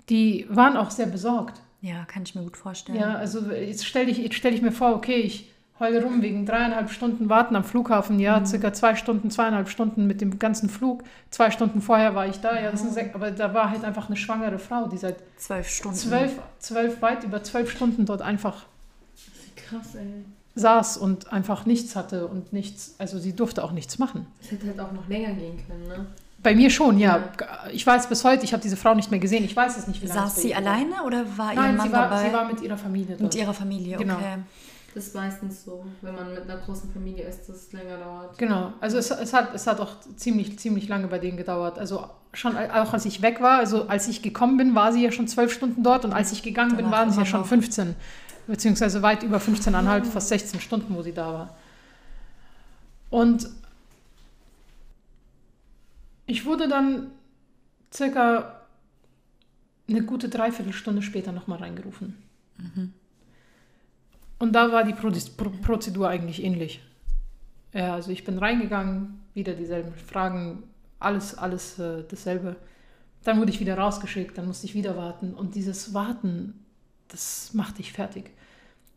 die waren auch sehr besorgt. Ja, kann ich mir gut vorstellen. Ja, also jetzt stelle ich, jetzt stell ich mir vor, okay, ich heule rum wegen dreieinhalb Stunden Warten am Flughafen, ja, circa zwei Stunden, zweieinhalb Stunden mit dem ganzen Flug. Zwei Stunden vorher war ich da, ja, das sind sech, aber da war halt einfach eine schwangere Frau, die seit Zwölf Stunden. zwölf, zwölf, weit über zwölf Stunden dort einfach Krass, ey. saß und einfach nichts hatte und nichts, also sie durfte auch nichts machen. Es hätte halt auch noch länger gehen können, ne? Bei mir schon, ja. Ich weiß bis heute, ich habe diese Frau nicht mehr gesehen. Ich weiß es nicht, wie lange Saß sie ihr war. alleine oder war ihr Nein, Mann sie war, dabei? sie war mit ihrer Familie dort. mit ihrer Familie, Genau. Das ist meistens so, wenn man mit einer großen Familie ist, dass es länger dauert. Genau, also es, es, hat, es hat auch ziemlich, ziemlich lange bei denen gedauert. Also schon auch als ich weg war, also als ich gekommen bin, war sie ja schon zwölf Stunden dort und als ich gegangen bin, Danach waren sie ja schon noch. 15, beziehungsweise weit über 15,5, fast 16 Stunden, wo sie da war. Und ich wurde dann circa eine gute Dreiviertelstunde später nochmal reingerufen. Und da war die Pro Pro Prozedur eigentlich ähnlich. Ja, also ich bin reingegangen, wieder dieselben Fragen, alles, alles äh, dasselbe. Dann wurde ich wieder rausgeschickt, dann musste ich wieder warten. Und dieses Warten, das macht dich fertig.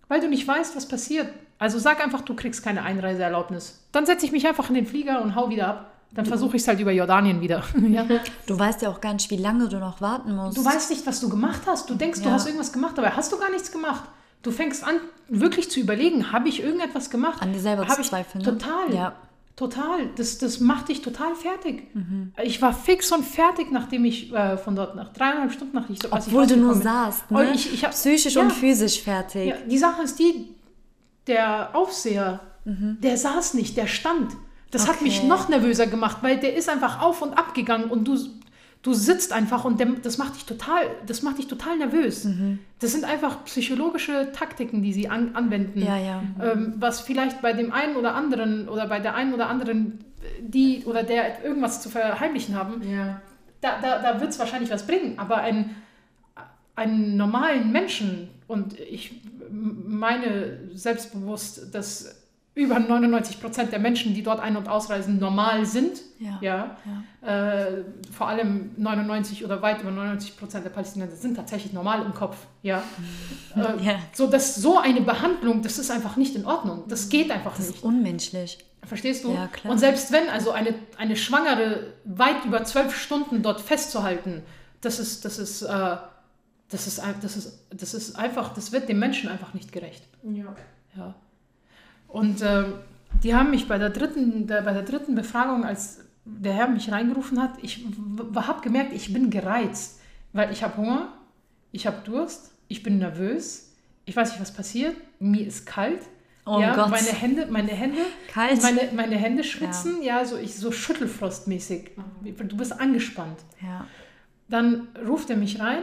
Weil du nicht weißt, was passiert. Also sag einfach, du kriegst keine Einreiseerlaubnis. Dann setze ich mich einfach in den Flieger und hau wieder ab. Dann versuche ich es halt über Jordanien wieder. ja. Du weißt ja auch gar nicht, wie lange du noch warten musst. Du weißt nicht, was du gemacht hast. Du denkst, du Ja. hast irgendwas gemacht, aber hast du gar nichts gemacht. Du fängst an, wirklich zu überlegen, habe ich irgendetwas gemacht? An dir selber Hab zu ich zweifeln, ne? Total. Ja. Total. Das, das macht dich total fertig. Mhm. Ich war fix und fertig, nachdem ich äh, von dort nach dreieinhalb Stunden nach ich, als ich Obwohl du nur saßt, Und ne? ich, ich hab, Psychisch ja, und physisch fertig. Ja, die Sache ist die, der Aufseher, der saß nicht, der stand. Das hat mich Mhm. Okay. noch nervöser gemacht, weil der ist einfach auf und ab gegangen und du, du sitzt einfach und das macht dich total, das macht dich total nervös. Mhm. Das sind einfach psychologische Taktiken, die sie an, anwenden. Ja, ja. Ähm, was vielleicht bei dem einen oder anderen oder bei der einen oder anderen, die oder der irgendwas zu verheimlichen haben, Ja. da, da, da wird es wahrscheinlich was bringen. Aber ein, einen normalen Menschen, und ich meine selbstbewusst, dass über 99 Prozent der Menschen, die dort ein- und ausreisen, normal sind. Ja. Ja. Äh, vor allem 99 oder weit über 99 Prozent der Palästinenser sind tatsächlich normal im Kopf. Ja. Äh, Ja. So, dass so eine Behandlung, das ist einfach nicht in Ordnung. Das geht einfach Das nicht. ist unmenschlich. Verstehst du? Ja, klar. Und selbst wenn, also eine, eine Schwangere weit über zwölf Stunden dort festzuhalten, das ist, das ist, äh, das ist, das ist, das ist einfach, das wird dem Menschen einfach nicht gerecht. Ja. Ja. Und ähm, die haben mich bei der dritten, der, bei der dritten Befragung, als der Herr mich reingerufen hat, ich habe gemerkt, ich bin gereizt, weil ich habe Hunger, ich habe Durst, ich bin nervös, ich weiß nicht, was passiert, mir ist kalt. Oh ja, Gott. Meine Hände, meine Hände, Kalt. meine, meine Hände schwitzen, ja, so, ich, so schüttelfrostmäßig. Du bist angespannt. Ja. Dann ruft er mich rein.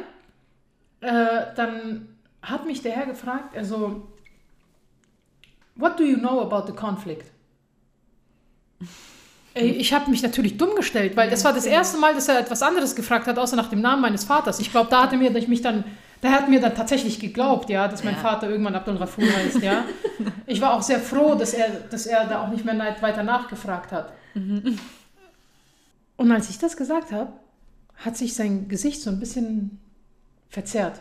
Äh, dann hat mich der Herr gefragt, also, what do you know about the conflict? Ey, Ich habe mich natürlich dumm gestellt, weil das war das erste Mal, dass er etwas anderes gefragt hat, außer nach dem Namen meines Vaters. Ich glaube, da hat er mir mich dann, der hat mir dann tatsächlich geglaubt, ja, dass mein Ja. Vater irgendwann Abdul Rafur heißt, ja. Ich war auch sehr froh, dass er, dass er da auch nicht mehr weiter nachgefragt hat. Und als ich das gesagt habe, hat sich sein Gesicht so ein bisschen verzerrt.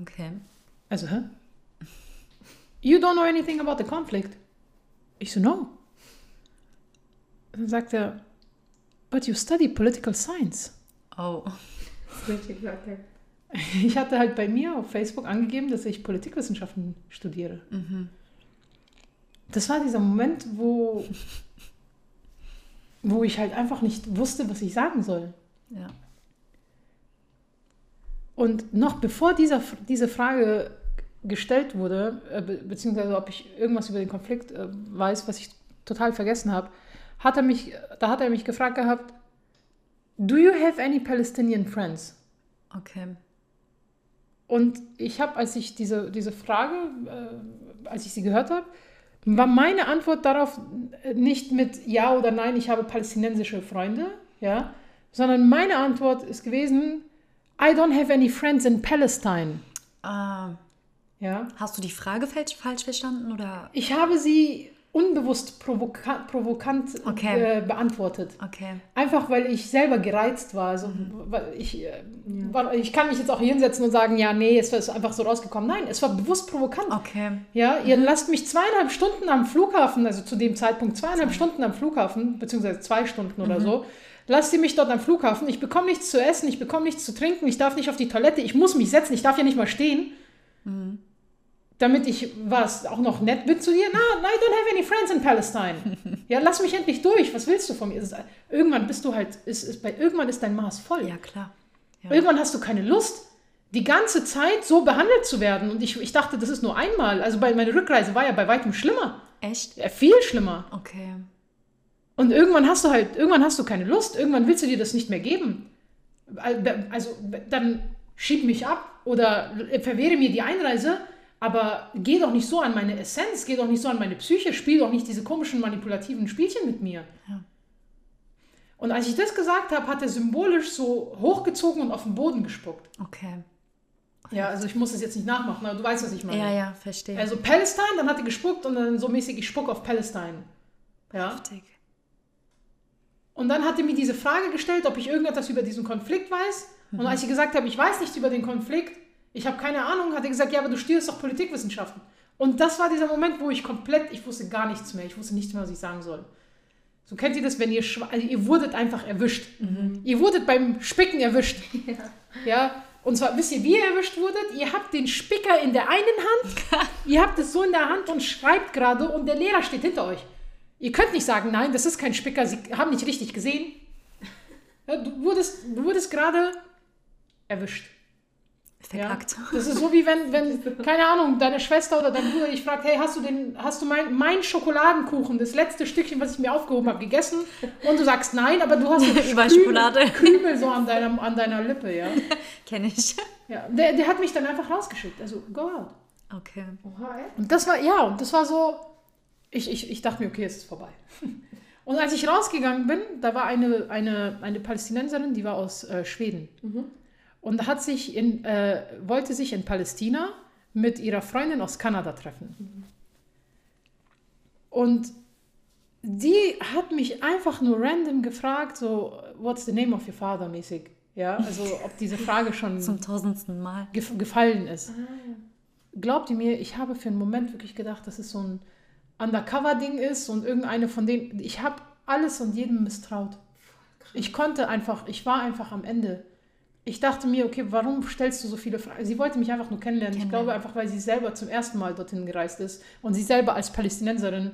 Okay. Also, hä? You don't know anything about the conflict. Ich so, no. Dann sagt er, but you study political science. Oh. Ich hatte halt bei mir auf Facebook angegeben, dass ich Politikwissenschaften studiere. Das war dieser Moment, wo, wo ich halt einfach nicht wusste, was ich sagen soll. Ja. Und noch bevor dieser, diese Frage gestellt wurde, äh, be beziehungsweise ob ich irgendwas über den Konflikt äh, weiß, was ich total vergessen habe, hat er mich, da hat er mich gefragt gehabt, Do you have any Palestinian friends? Okay. Und ich habe, als ich diese, diese Frage, äh, als ich sie gehört habe, war meine Antwort darauf äh, nicht mit Ja oder Nein, ich habe palästinensische Freunde, ja, sondern meine Antwort ist gewesen, I don't have any friends in Palestine. Ah, Ja. hast du die Frage falsch, falsch verstanden oder? Ich habe sie unbewusst provoka provokant Okay. äh, beantwortet. Okay. Einfach weil ich selber gereizt war. Also, weil ich, äh, war, ich kann mich jetzt auch hier hinsetzen und sagen, ja, nee, es ist einfach so rausgekommen. Nein, es war bewusst provokant. Okay. Ja, ihr lasst mich zweieinhalb Stunden am Flughafen, also zu dem Zeitpunkt zweieinhalb Stunden am Flughafen, beziehungsweise zwei Stunden oder so. Lasst ihr mich dort am Flughafen. Ich bekomme nichts zu essen, ich bekomme nichts zu trinken, ich darf nicht auf die Toilette, ich muss mich setzen, ich darf ja nicht mal stehen. Damit ich, was, auch noch nett bin zu dir? Na, no, I don't have any friends in Palestine. ja, lass mich endlich durch. Was willst du von mir? Irgendwann bist du halt, ist, ist bei, irgendwann ist dein Maß voll. Ja, klar. Ja. Irgendwann hast du keine Lust, die ganze Zeit so behandelt zu werden. Und ich, ich dachte, das ist nur einmal. Also bei, meine Rückreise war ja bei weitem schlimmer. Echt? Ja, viel schlimmer. Okay. Und irgendwann hast du halt, irgendwann hast du keine Lust. Irgendwann willst du dir das nicht mehr geben. Also dann schieb mich ab oder verwehre mir die Einreise. Aber geh doch nicht so an meine Essenz, geh doch nicht so an meine Psyche, spiel doch nicht diese komischen manipulativen Spielchen mit mir. Ja. Und als ich das gesagt habe, hat er symbolisch so hochgezogen und auf den Boden gespuckt. Okay. Ja, also ich muss das jetzt nicht nachmachen, aber du weißt, was ich meine. Ja, ja, verstehe. Also Palestine, dann hat er gespuckt und dann so mäßig, ich spuck auf Palestine. Ja. Heftig. Und dann hat er mir diese Frage gestellt, ob ich irgendetwas über diesen Konflikt weiß. Und als ich gesagt habe, ich weiß nichts über den Konflikt, ich habe keine Ahnung, hat er gesagt, ja, aber du studierst doch Politikwissenschaften. Und das war dieser Moment, wo ich komplett, ich wusste gar nichts mehr, ich wusste nicht mehr, was ich sagen soll. So kennt ihr das, wenn ihr, also ihr wurdet einfach erwischt. Ihr wurdet beim Spicken erwischt. Ja. Und zwar, wisst ihr, wie ihr erwischt wurdet? Ihr habt den Spicker in der einen Hand, ihr habt es so in der Hand und schreibt gerade und der Lehrer steht hinter euch. Ihr könnt nicht sagen, nein, das ist kein Spicker, Sie haben nicht richtig gesehen. Ja, du, wurdest, du wurdest gerade erwischt. Verkackt. Ja? Das ist so wie wenn, wenn, keine Ahnung, deine Schwester oder dein Bruder dich fragt, hey, hast du den, hast du mein, mein Schokoladenkuchen, das letzte Stückchen, was ich mir aufgehoben habe, gegessen? Und du sagst nein, aber du hast so Über Schokolade. Krümel so an deiner, an deiner Lippe, ja. Kenne ich. ja der, der hat mich dann einfach rausgeschickt. Also, go out. Okay. Und das war, ja, und das war so, ich, ich, ich dachte mir, okay, es ist vorbei. Und als ich rausgegangen bin, da war eine, eine, eine Palästinenserin, die war aus äh, Schweden. Und hat sich in, äh, wollte sich in Palästina mit ihrer Freundin aus Kanada treffen. Und die hat mich einfach nur random gefragt, so, what's the name of your father mäßig. Ja, also ob diese Frage schon Zum tausendsten Mal. gef gefallen ist. Glaubt ihr mir, ich habe für einen Moment wirklich gedacht, dass es so ein Undercover-Ding ist und irgendeine von denen. Ich habe alles und jedem misstraut. Ich konnte einfach, ich war einfach am Ende. Ich dachte mir, okay, warum stellst du so viele Fragen? Sie wollte mich einfach nur kennenlernen. Ich Kennenlernen. glaube einfach, weil sie selber zum ersten Mal dorthin gereist ist und sie selber als Palästinenserin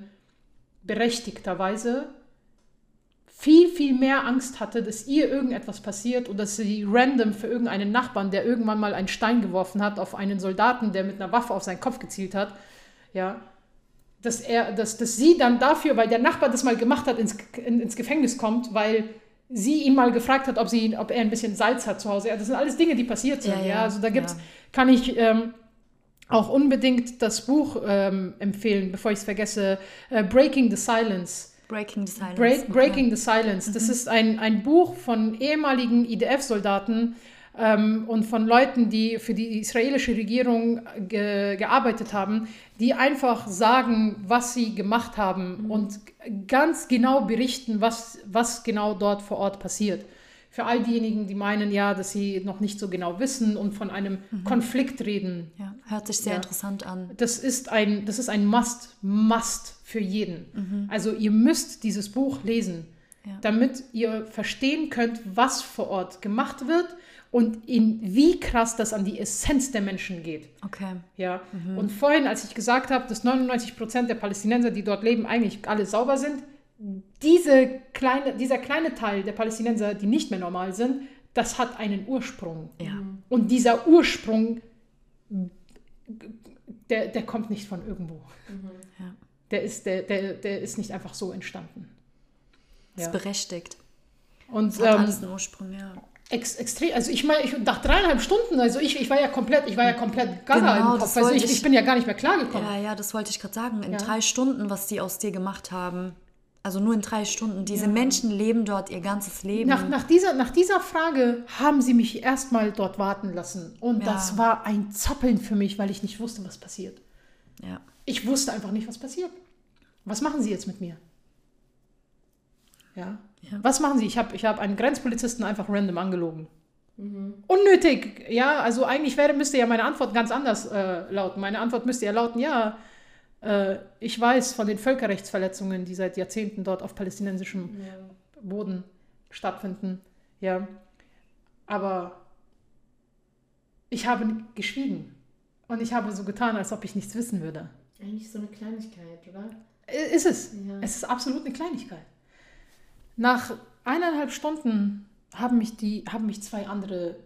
berechtigterweise viel, viel mehr Angst hatte, dass ihr irgendetwas passiert und dass sie random für irgendeinen Nachbarn, der irgendwann mal einen Stein geworfen hat auf einen Soldaten, der mit einer Waffe auf seinen Kopf gezielt hat, ja, dass er, dass, dass sie dann dafür, weil der Nachbar das mal gemacht hat, ins, in, ins Gefängnis kommt, weil sie ihn mal gefragt hat, ob, sie, ob er ein bisschen Salz hat zu Hause. Ja, das sind alles Dinge, die passiert sind. Ja, Ja, also da gibt's, kann ich ähm, auch unbedingt das Buch ähm, empfehlen, bevor ich es vergesse, äh, Breaking the Silence. Breaking the Silence. Break, okay. Breaking the Silence. Das ist ein, ein Buch von ehemaligen IDF-Soldaten ähm, und von Leuten, die für die israelische Regierung ge gearbeitet haben, die einfach sagen, was sie gemacht haben und ganz genau berichten, was, was genau dort vor Ort passiert. Für all diejenigen, die meinen, ja, dass sie noch nicht so genau wissen und von einem Konflikt reden, Ja, hört sich sehr Ja. interessant an. das ist ein, das ist ein Must, Must für jeden. Also ihr müsst dieses Buch lesen, Ja. damit ihr verstehen könnt, was vor Ort gemacht wird und in wie krass das an die Essenz der Menschen geht. Okay. Ja. Und vorhin, als ich gesagt habe, dass 99 Prozent der Palästinenser, die dort leben, eigentlich alle sauber sind, diese kleine, dieser kleine Teil der Palästinenser, die nicht mehr normal sind, das hat einen Ursprung. Ja. Und dieser Ursprung, der, der kommt nicht von irgendwo. Ja. Der ist, der, der, der ist nicht einfach so entstanden. Ist Ja. berechtigt. Und Es hat ähm, alles einen Ursprung, ja. Ex, extrem, also ich meine, ich, nach dreieinhalb Stunden, also ich, ich war ja komplett, ich war ja komplett gaga Genau, im Kopf. Also ich, ich- bin ja gar nicht mehr klargekommen. Ja, ja, das wollte ich gerade sagen. In Ja. drei Stunden, was die aus dir gemacht haben. Also nur in drei Stunden. Diese Menschen leben dort ihr ganzes Leben. Nach, nach, dieser, nach dieser Frage haben sie mich erstmal dort warten lassen. Und Ja. das war ein Zappeln für mich, weil ich nicht wusste, was passiert. ja. Ich wusste einfach nicht, was passiert. Was machen Sie jetzt mit mir? Ja. Ja. Was machen Sie? Ich habe ich hab einen Grenzpolizisten einfach random angelogen. Unnötig. Ja, also eigentlich wäre, müsste ja meine Antwort ganz anders äh, lauten. Meine Antwort müsste ja lauten, ja, äh, ich weiß von den Völkerrechtsverletzungen, die seit Jahrzehnten dort auf palästinensischem Boden stattfinden. Ja. Aber ich habe geschwiegen. Und ich habe so getan, als ob ich nichts wissen würde. Eigentlich so eine Kleinigkeit, oder? Ist es. Ja. Es ist absolut eine Kleinigkeit. Nach eineinhalb Stunden haben mich, die, haben mich zwei andere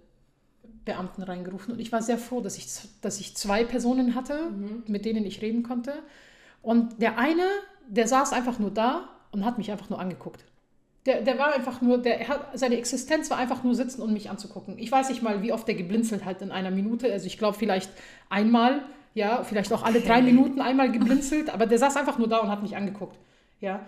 Beamten reingerufen und ich war sehr froh, dass ich, dass ich zwei Personen hatte, mit denen ich reden konnte. Und der eine, der saß einfach nur da und hat mich einfach nur angeguckt. Der, der war einfach nur, der er hat, seine Existenz war einfach nur sitzen und mich anzugucken. Ich weiß nicht mal, wie oft der geblinzelt hat in einer Minute. Also ich glaube vielleicht einmal, ja, vielleicht auch alle drei Minuten einmal geblinzelt, aber der saß einfach nur da und hat mich angeguckt. Ja.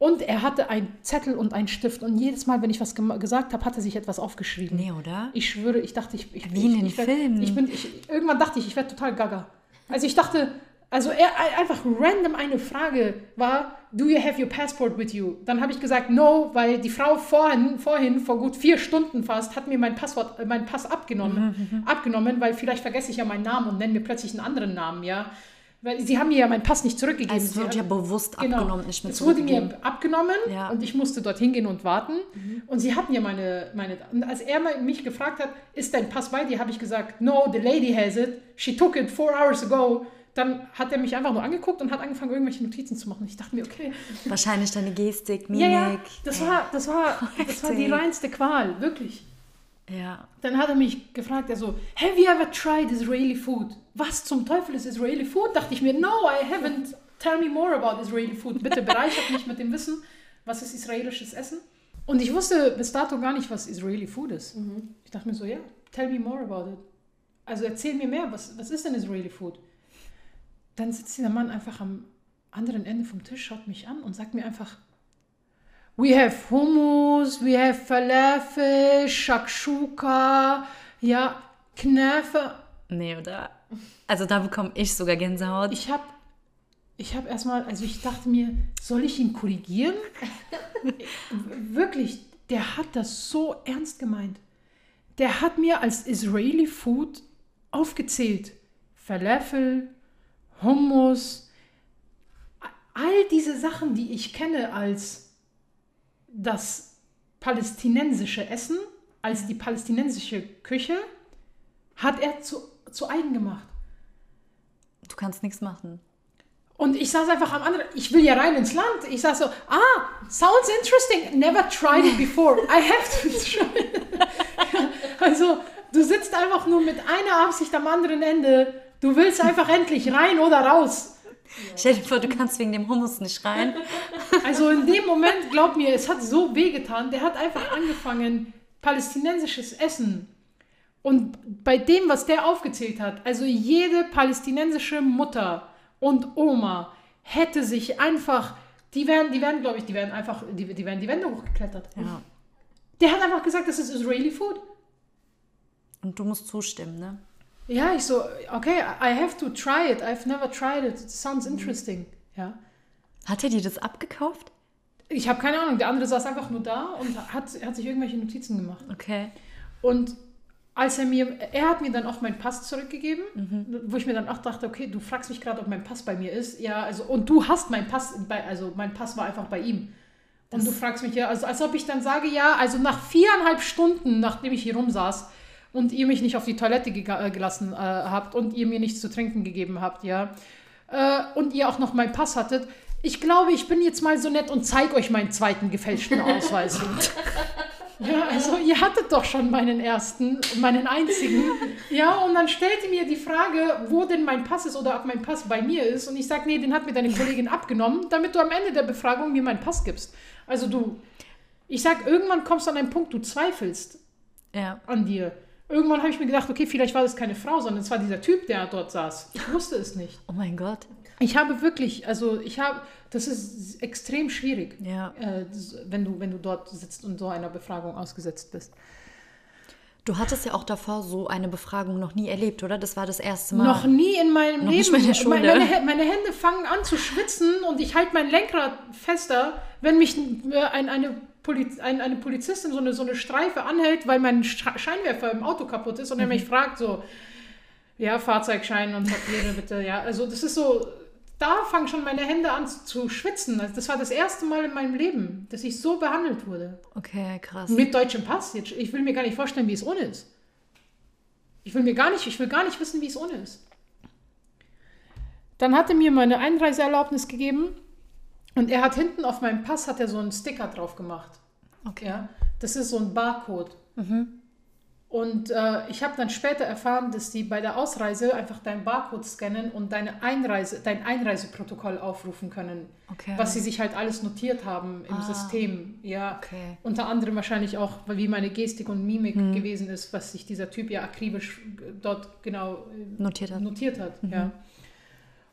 Und er hatte einen Zettel und einen Stift und jedes Mal, wenn ich was gesagt habe, hat er sich etwas aufgeschrieben. Nee, oder? Ich schwöre, ich dachte, ich, ich Wie in ich, den ich werd- Filmen. Ich bin, ich, irgendwann dachte ich, ich werde total gaga. Also ich dachte, also er einfach random eine Frage war, do you have your passport with you? Dann habe ich gesagt, no, weil die Frau vorhin, vorhin vor gut vier Stunden fast, hat mir mein Passwort, äh, meinen Pass abgenommen, abgenommen, weil vielleicht vergesse ich ja meinen Namen und nenne mir plötzlich einen anderen Namen, ja. Weil sie haben mir ja meinen Pass nicht zurückgegeben. Also es wurde ja bewusst Genau. abgenommen, nicht mehr Es wurde mir abgenommen Ja. und ich musste dorthin gehen und warten. Und sie hatten ja meine, meine. Und als er mich gefragt hat, ist dein Pass bei dir, habe ich gesagt, no, the lady has it. She took it four hours ago. Dann hat er mich einfach nur angeguckt und hat angefangen, irgendwelche Notizen zu machen. Ich dachte mir, okay. Wahrscheinlich deine Gestik, Mimik. Ja, ja, das war, das war, das war die reinste Qual, wirklich. Ja. Dann hat er mich gefragt, also, have you ever tried Israeli food? Was zum Teufel ist Israeli food? Dachte ich mir, no, I haven't. Tell me more about Israeli food. Bitte bereichert mich mit dem Wissen, was ist israelisches Essen? Und ich wusste bis dato gar nicht, was Israeli food ist. Ich dachte mir so, ja, tell me more about it. Also erzähl mir mehr, was, was ist denn Israeli food? Dann sitzt dieser Mann einfach am anderen Ende vom Tisch, schaut mich an und sagt mir einfach, We have Hummus, we have Falafel, Shakshuka, ja, Knäfe. Nee, oder? Also da bekomme ich sogar Gänsehaut. Ich habe ich hab erstmal, also ich dachte mir, soll ich ihn korrigieren? Wirklich, der hat das so ernst gemeint. Der hat mir als Israeli Food aufgezählt. Falafel, Hummus, all diese Sachen, die ich kenne als das palästinensische Essen, als die palästinensische Küche, hat er zu, zu eigen gemacht. Du kannst nichts machen. Und ich saß einfach am anderen, ich will ja rein ins Land. Ich saß so, ah, sounds interesting, never tried it before. I have to try it. Also, du sitzt einfach nur mit einer Absicht am anderen Ende. Du willst einfach endlich rein oder raus. Stell dir vor, du kannst wegen dem Hummus nicht rein. Also in dem Moment, glaub mir, es hat so wehgetan. Der hat einfach angefangen, palästinensisches Essen. Und bei dem, was der aufgezählt hat, also jede palästinensische Mutter und Oma hätte sich einfach, die wären, die wären, glaube ich, die wären einfach, die, die wären die Wände hochgeklettert. Ja. Der hat einfach gesagt, das ist Israeli Food. Und du musst zustimmen, ne? Ja, ich so, okay, I have to try it. I've never tried it. It sounds interesting. Ja. Hat er dir das abgekauft? Ich habe keine Ahnung. Der andere saß einfach nur da und hat, hat sich irgendwelche Notizen gemacht. Okay. Und als er mir, er hat mir dann auch meinen Pass zurückgegeben, wo ich mir dann auch dachte, okay, du fragst mich gerade, ob mein Pass bei mir ist. Ja, also, und du hast meinen Pass, bei, also mein Pass war einfach bei ihm. Und du fragst mich ja, also als ob ich dann sage, ja, also nach viereinhalb Stunden, nachdem ich hier rumsaß und ihr mich nicht auf die Toilette äh, gelassen äh, habt und ihr mir nichts zu trinken gegeben habt, ja, äh, und ihr auch noch meinen Pass hattet, ich glaube, ich bin jetzt mal so nett und zeige euch meinen zweiten gefälschten Ausweis. Ja, also ihr hattet doch schon meinen ersten, meinen einzigen. Ja, und dann stellte mir die Frage, wo denn mein Pass ist oder ob mein Pass bei mir ist. Und ich sage, nee, den hat mir deine Kollegin abgenommen, damit du am Ende der Befragung mir meinen Pass gibst. Also du, ich sag, irgendwann kommst du an einen Punkt, du zweifelst Ja. an dir. Irgendwann habe ich mir gedacht, okay, vielleicht war das keine Frau, sondern es war dieser Typ, der dort saß. Ich wusste es nicht. Oh mein Gott. Ich habe wirklich, also ich habe, das ist extrem schwierig, Ja. äh, wenn, du, wenn du dort sitzt und so einer Befragung ausgesetzt bist. Du hattest ja auch davor so eine Befragung noch nie erlebt, oder? Das war das erste Mal. Noch nie in meinem Noch Leben. Meine, meine, meine Hände fangen an zu schwitzen und ich halte mein Lenkrad fester, wenn mich äh, ein, eine, Poliz, ein, eine Polizistin so eine, so eine Streife anhält, weil mein Sch- Scheinwerfer im Auto kaputt ist und er Mhm. mich fragt so, ja, Fahrzeugschein und Papiere bitte, ja. Also das ist so, da fangen schon meine Hände an zu schwitzen. Also das war das erste Mal in meinem Leben, dass ich so behandelt wurde. Okay, krass. Mit deutschem Pass. Jetzt, ich will mir gar nicht vorstellen, wie es ohne ist. Ich will mir gar nicht, ich will gar nicht wissen, wie es ohne ist. Dann hat er mir meine Einreiseerlaubnis gegeben und er hat hinten auf meinem Pass hat er so einen Sticker drauf gemacht. Okay. Ja, das ist so ein Barcode. Und äh, ich habe dann später erfahren, dass die bei der Ausreise einfach deinen Barcode scannen und deine Einreise, dein Einreiseprotokoll aufrufen können. Okay. Was sie sich halt alles notiert haben im Ah. System. Ja. Okay. Unter anderem wahrscheinlich auch, wie meine Gestik und Mimik gewesen ist, was sich dieser Typ ja akribisch dort genau äh, Notiert hat. notiert hat. Ja.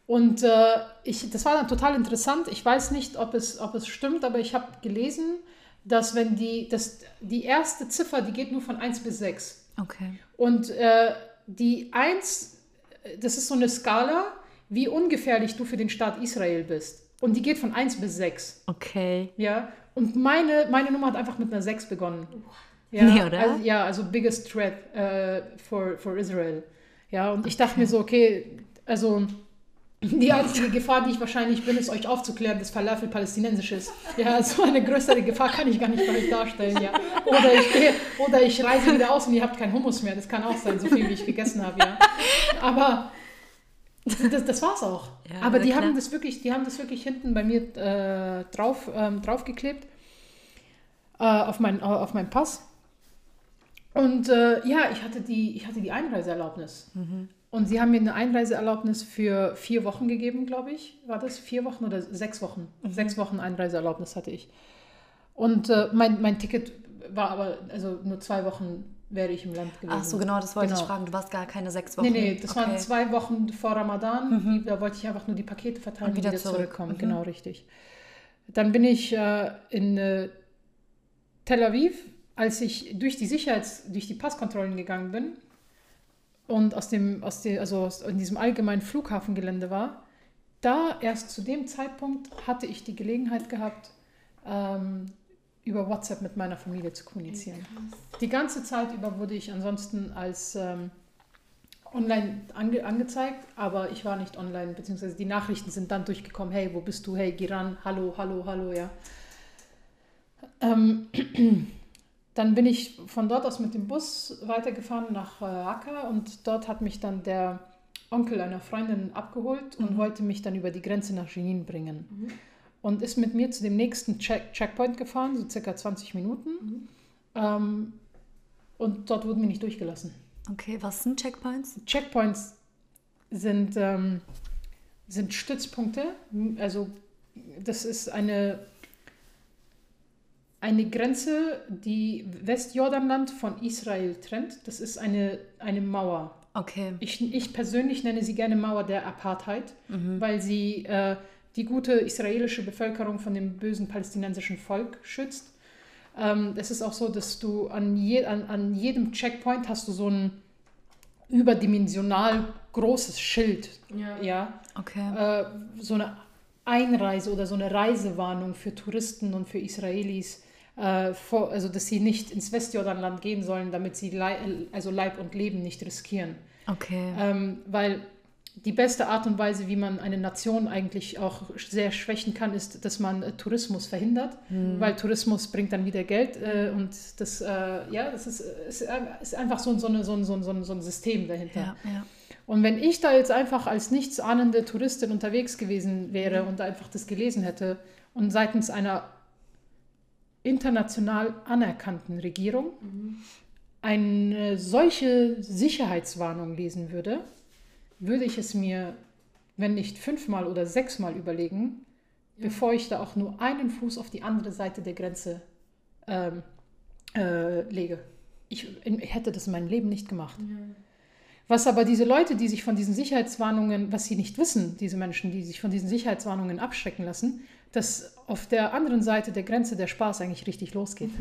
Und äh, ich, das war dann total interessant. Ich weiß nicht, ob es, ob es stimmt, aber ich habe gelesen, dass wenn die, dass die erste Ziffer, die geht nur von 1 bis 6. Okay. Und äh, die 1, äh, das ist so eine Skala, wie ungefährlich du für den Staat Israel bist. Und die geht von 1 bis 6. Okay. Ja, und meine, meine Nummer hat einfach mit einer 6 begonnen. Ja, Nee, oder? Also, ja, also biggest threat äh, for, for Israel. Ja, und ich dachte mir so, okay, also die einzige Gefahr, die ich wahrscheinlich bin, ist euch aufzuklären, dass Falafel palästinensisch ist. Ja, so eine größere Gefahr kann ich gar nicht für euch darstellen, ja. Oder ich, gehe, oder ich reise wieder aus und ihr habt keinen Hummus mehr. Das kann auch sein, so viel wie ich gegessen habe, ja. Aber das, das war's auch. Ja, Aber die klar. haben das wirklich, die haben das wirklich hinten bei mir äh, drauf, ähm, draufgeklebt. Äh, auf, mein, auf meinen Pass. Und äh, ja, ich hatte, die, ich hatte die Einreiseerlaubnis. Und sie haben mir eine Einreiseerlaubnis für vier Wochen gegeben, glaube ich. War das vier Wochen oder sechs Wochen? Sechs Wochen Einreiseerlaubnis hatte ich. Und äh, mein, mein Ticket war aber, also nur zwei Wochen wäre ich im Land gewesen. Ach so, genau, das wollte Genau. ich fragen. Du warst gar keine sechs Wochen. Nee, nee, das waren Okay. zwei Wochen vor Ramadan. Die, da wollte ich einfach nur die Pakete verteilen und wieder wieder, zurück. zurückkommen. Mhm. Genau, richtig. Dann bin ich äh, in äh, Tel Aviv, als ich durch die Sicherheits-, durch die Passkontrollen gegangen bin und aus dem, aus dem, also aus, in diesem allgemeinen Flughafengelände war, da erst zu dem Zeitpunkt hatte ich die Gelegenheit gehabt, ähm, über WhatsApp mit meiner Familie zu kommunizieren. Die ganze Zeit über wurde ich ansonsten als ähm, online ange angezeigt, aber ich war nicht online, beziehungsweise die Nachrichten sind dann durchgekommen, hey, wo bist du, hey, geh ran, hallo, hallo, hallo, ja. Ähm, dann bin ich von dort aus mit dem Bus weitergefahren nach äh, Raqqa und dort hat mich dann der Onkel einer Freundin abgeholt und wollte mich dann über die Grenze nach Jenin bringen. Und ist mit mir zu dem nächsten Check Checkpoint gefahren, so circa 20 Minuten. Ähm, und dort wurden wir nicht durchgelassen. Okay, was sind Checkpoints? Checkpoints sind, ähm, sind Stützpunkte. Also das ist eine, eine Grenze, die Westjordanland von Israel trennt. Das ist eine, eine Mauer. Okay. Ich, ich persönlich nenne sie gerne Mauer der Apartheid, weil sie äh, die gute israelische Bevölkerung von dem bösen palästinensischen Volk schützt. Ähm, es ist auch so, dass du an, je, an, an jedem Checkpoint hast du so ein überdimensional großes Schild. Ja. Ja, Okay. äh, so eine Einreise oder so eine Reisewarnung für Touristen und für Israelis, äh, vor, also dass sie nicht ins Westjordanland gehen sollen, damit sie Lei also Leib und Leben nicht riskieren. Okay. Ähm, weil die beste Art und Weise, wie man eine Nation eigentlich auch sehr schwächen kann, ist, dass man äh, Tourismus verhindert, weil Tourismus bringt dann wieder Geld äh, und das, äh, ja, das ist, ist, ist einfach so, ein- so, eine, so, so, so so ein System dahinter. ja, ja. Und wenn ich da jetzt einfach als nichtsahnende Touristin unterwegs gewesen wäre und einfach das gelesen hätte und seitens einer international anerkannten Regierung eine solche Sicherheitswarnung lesen würde, würde ich es mir, wenn nicht fünfmal oder sechsmal überlegen, bevor ich da auch nur einen Fuß auf die andere Seite der Grenze ähm, äh, lege. Ich, ich hätte das in meinem Leben nicht gemacht. Was aber diese Leute, die sich von diesen Sicherheitswarnungen, was sie nicht wissen, diese Menschen, die sich von diesen Sicherheitswarnungen abschrecken lassen, dass auf der anderen Seite der Grenze der Spaß eigentlich richtig losgeht.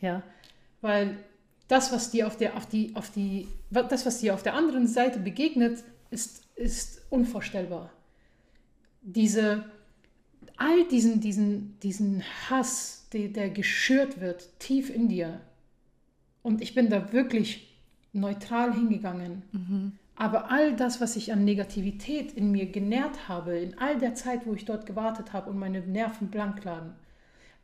Ja, weil das, was dir auf der, auf die, auf die, das, was dir auf der anderen Seite begegnet, ist, ist unvorstellbar. Diese, all diesen, diesen, diesen Hass, der, der geschürt wird, tief in dir. Und ich bin da wirklich neutral hingegangen. Aber all das, was ich an Negativität in mir genährt habe, in all der Zeit, wo ich dort gewartet habe und meine Nerven blank lagen,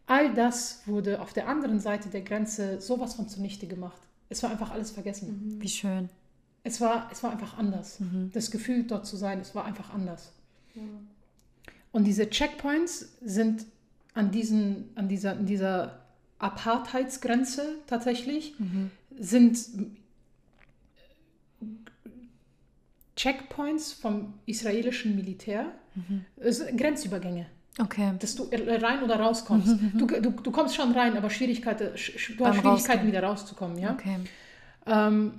all das wurde auf der anderen Seite der Grenze sowas von zunichte gemacht. Es war einfach alles vergessen. Wie schön. Es, war, es war einfach anders. Das Gefühl, dort zu sein, es war einfach anders. Und diese Checkpoints sind an, diesen, an, dieser, an dieser Apartheidsgrenze tatsächlich, sind Checkpoints vom israelischen Militär, sind Grenzübergänge, Okay. dass du rein oder rauskommst. Du, du, du kommst schon rein, aber Schwierigkeiten, sch- du hast Schwierigkeiten, Rausgehen. wieder rauszukommen. Ja? Okay. Ähm,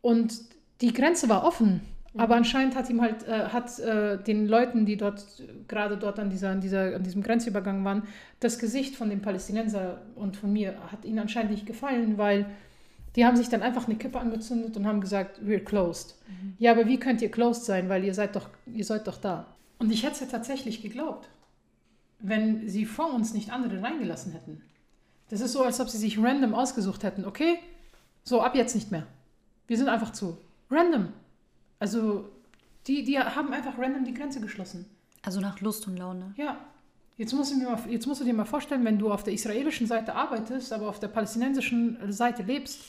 und die Grenze war offen, aber anscheinend hat ihm halt, äh, hat äh, den Leuten, die dort gerade dort an, dieser, an, dieser, an diesem Grenzübergang waren, das Gesicht von dem Palästinenser und von mir hat ihnen anscheinend nicht gefallen, weil die haben sich dann einfach eine Kippe angezündet und haben gesagt, we're closed. Ja, aber wie könnt ihr closed sein, weil ihr seid doch, ihr seid doch da. Und ich hätte es ja tatsächlich geglaubt, wenn sie vor uns nicht andere reingelassen hätten. Das ist so, als ob sie sich random ausgesucht hätten. Okay, so ab jetzt nicht mehr. Wir sind einfach zu. Random. Also, die, die haben einfach random die Grenze geschlossen. Also nach Lust und Laune. Ja. Jetzt musst, du mir mal, jetzt musst du dir mal vorstellen, wenn du auf der israelischen Seite arbeitest, aber auf der palästinensischen Seite lebst,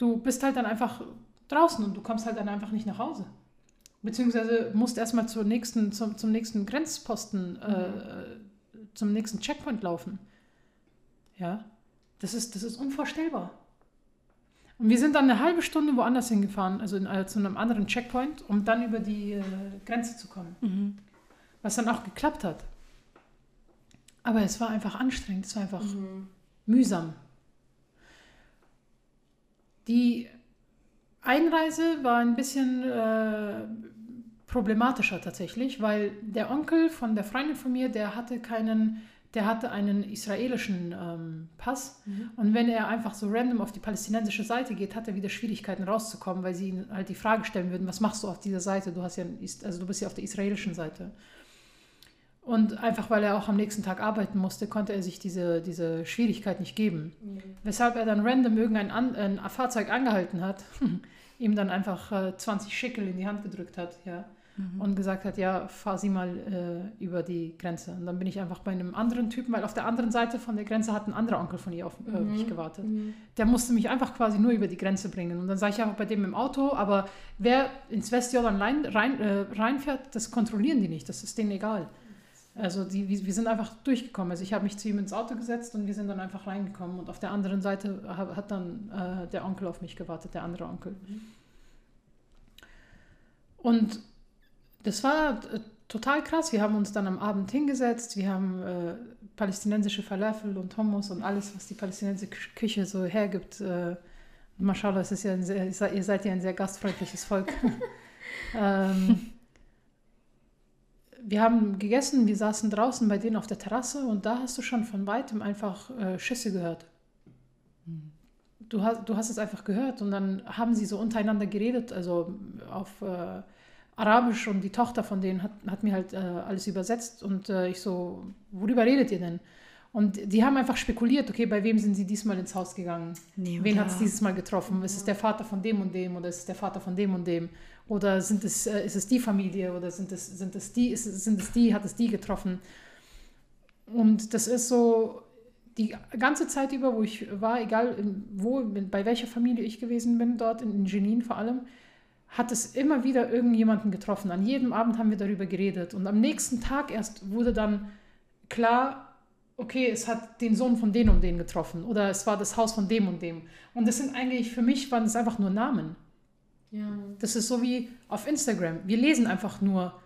du bist halt dann einfach draußen und du kommst halt dann einfach nicht nach Hause. Beziehungsweise musst erstmal zur nächsten, zum, zum nächsten Grenzposten, äh, zum nächsten Checkpoint laufen. Ja, das ist, das ist unvorstellbar. Und wir sind dann eine halbe Stunde woanders hingefahren, also in, äh, zu einem anderen Checkpoint, um dann über die äh, Grenze zu kommen. Mhm. Was dann auch geklappt hat. Aber es war einfach anstrengend, es war einfach Mhm. mühsam. Die Einreise war ein bisschen äh, problematischer tatsächlich, weil der Onkel von der Freundin von mir, der hatte keinen, der hatte einen israelischen ähm, Pass. Und wenn er einfach so random auf die palästinensische Seite geht, hat er wieder Schwierigkeiten rauszukommen, weil sie ihn halt die Frage stellen würden, was machst du auf dieser Seite? Du hast ja, also du bist ja auf der israelischen Seite. Und einfach weil er auch am nächsten Tag arbeiten musste, konnte er sich diese, diese Schwierigkeit nicht geben. Weshalb er dann random irgendein an, ein Fahrzeug angehalten hat, ihm dann einfach äh, 20 Schickel in die Hand gedrückt hat, ja. Und gesagt hat, ja, fahr sie mal äh, über die Grenze. Und dann bin ich einfach bei einem anderen Typen, weil auf der anderen Seite von der Grenze hat ein anderer Onkel von ihr auf äh, mich gewartet. Der musste mich einfach quasi nur über die Grenze bringen. Und dann sah ich einfach bei dem im Auto, aber wer ins Westjordan rein, rein, äh, reinfährt, das kontrollieren die nicht, das ist denen egal. Also die, wir sind einfach durchgekommen. Also ich habe mich zu ihm ins Auto gesetzt und wir sind dann einfach reingekommen. Und auf der anderen Seite ha- hat dann äh, der Onkel auf mich gewartet, der andere Onkel. Und das war äh, total krass. Wir haben uns dann am Abend hingesetzt. Wir haben äh, palästinensische Falafel und Hummus und alles, was die palästinensische Kü- Küche so hergibt. Äh, Mashallah, es ist ja sehr, ihr seid- ihr seid ja ein sehr gastfreundliches Volk. ähm, wir haben gegessen, wir saßen draußen bei denen auf der Terrasse und da hast du schon von weitem einfach äh, Schüsse gehört. Du hast, du hast es einfach gehört und dann haben sie so untereinander geredet, also auf äh, Arabisch und die Tochter von denen hat, hat mir halt äh, alles übersetzt und äh, ich so, worüber redet ihr denn? Und die haben einfach spekuliert, okay, bei wem sind sie diesmal ins Haus gegangen? Nee, Wen hat es dieses Mal getroffen? Ist es der Vater von dem und dem oder ist es der Vater von dem und dem? Oder sind es, äh, ist es die Familie oder sind es, sind es die, ist sind es die, hat es die getroffen? Und das ist so die ganze Zeit über, wo ich war, egal in, wo, bei welcher Familie ich gewesen bin, dort in, in Jenin vor allem, hat es immer wieder irgendjemanden getroffen. An jedem Abend haben wir darüber geredet. Und am nächsten Tag erst wurde dann klar, okay, es hat den Sohn von den und den getroffen oder es war das Haus von dem und dem. Und das sind eigentlich, für mich waren es einfach nur Namen. Ja. Das ist so wie auf Instagram. Wir lesen einfach nur,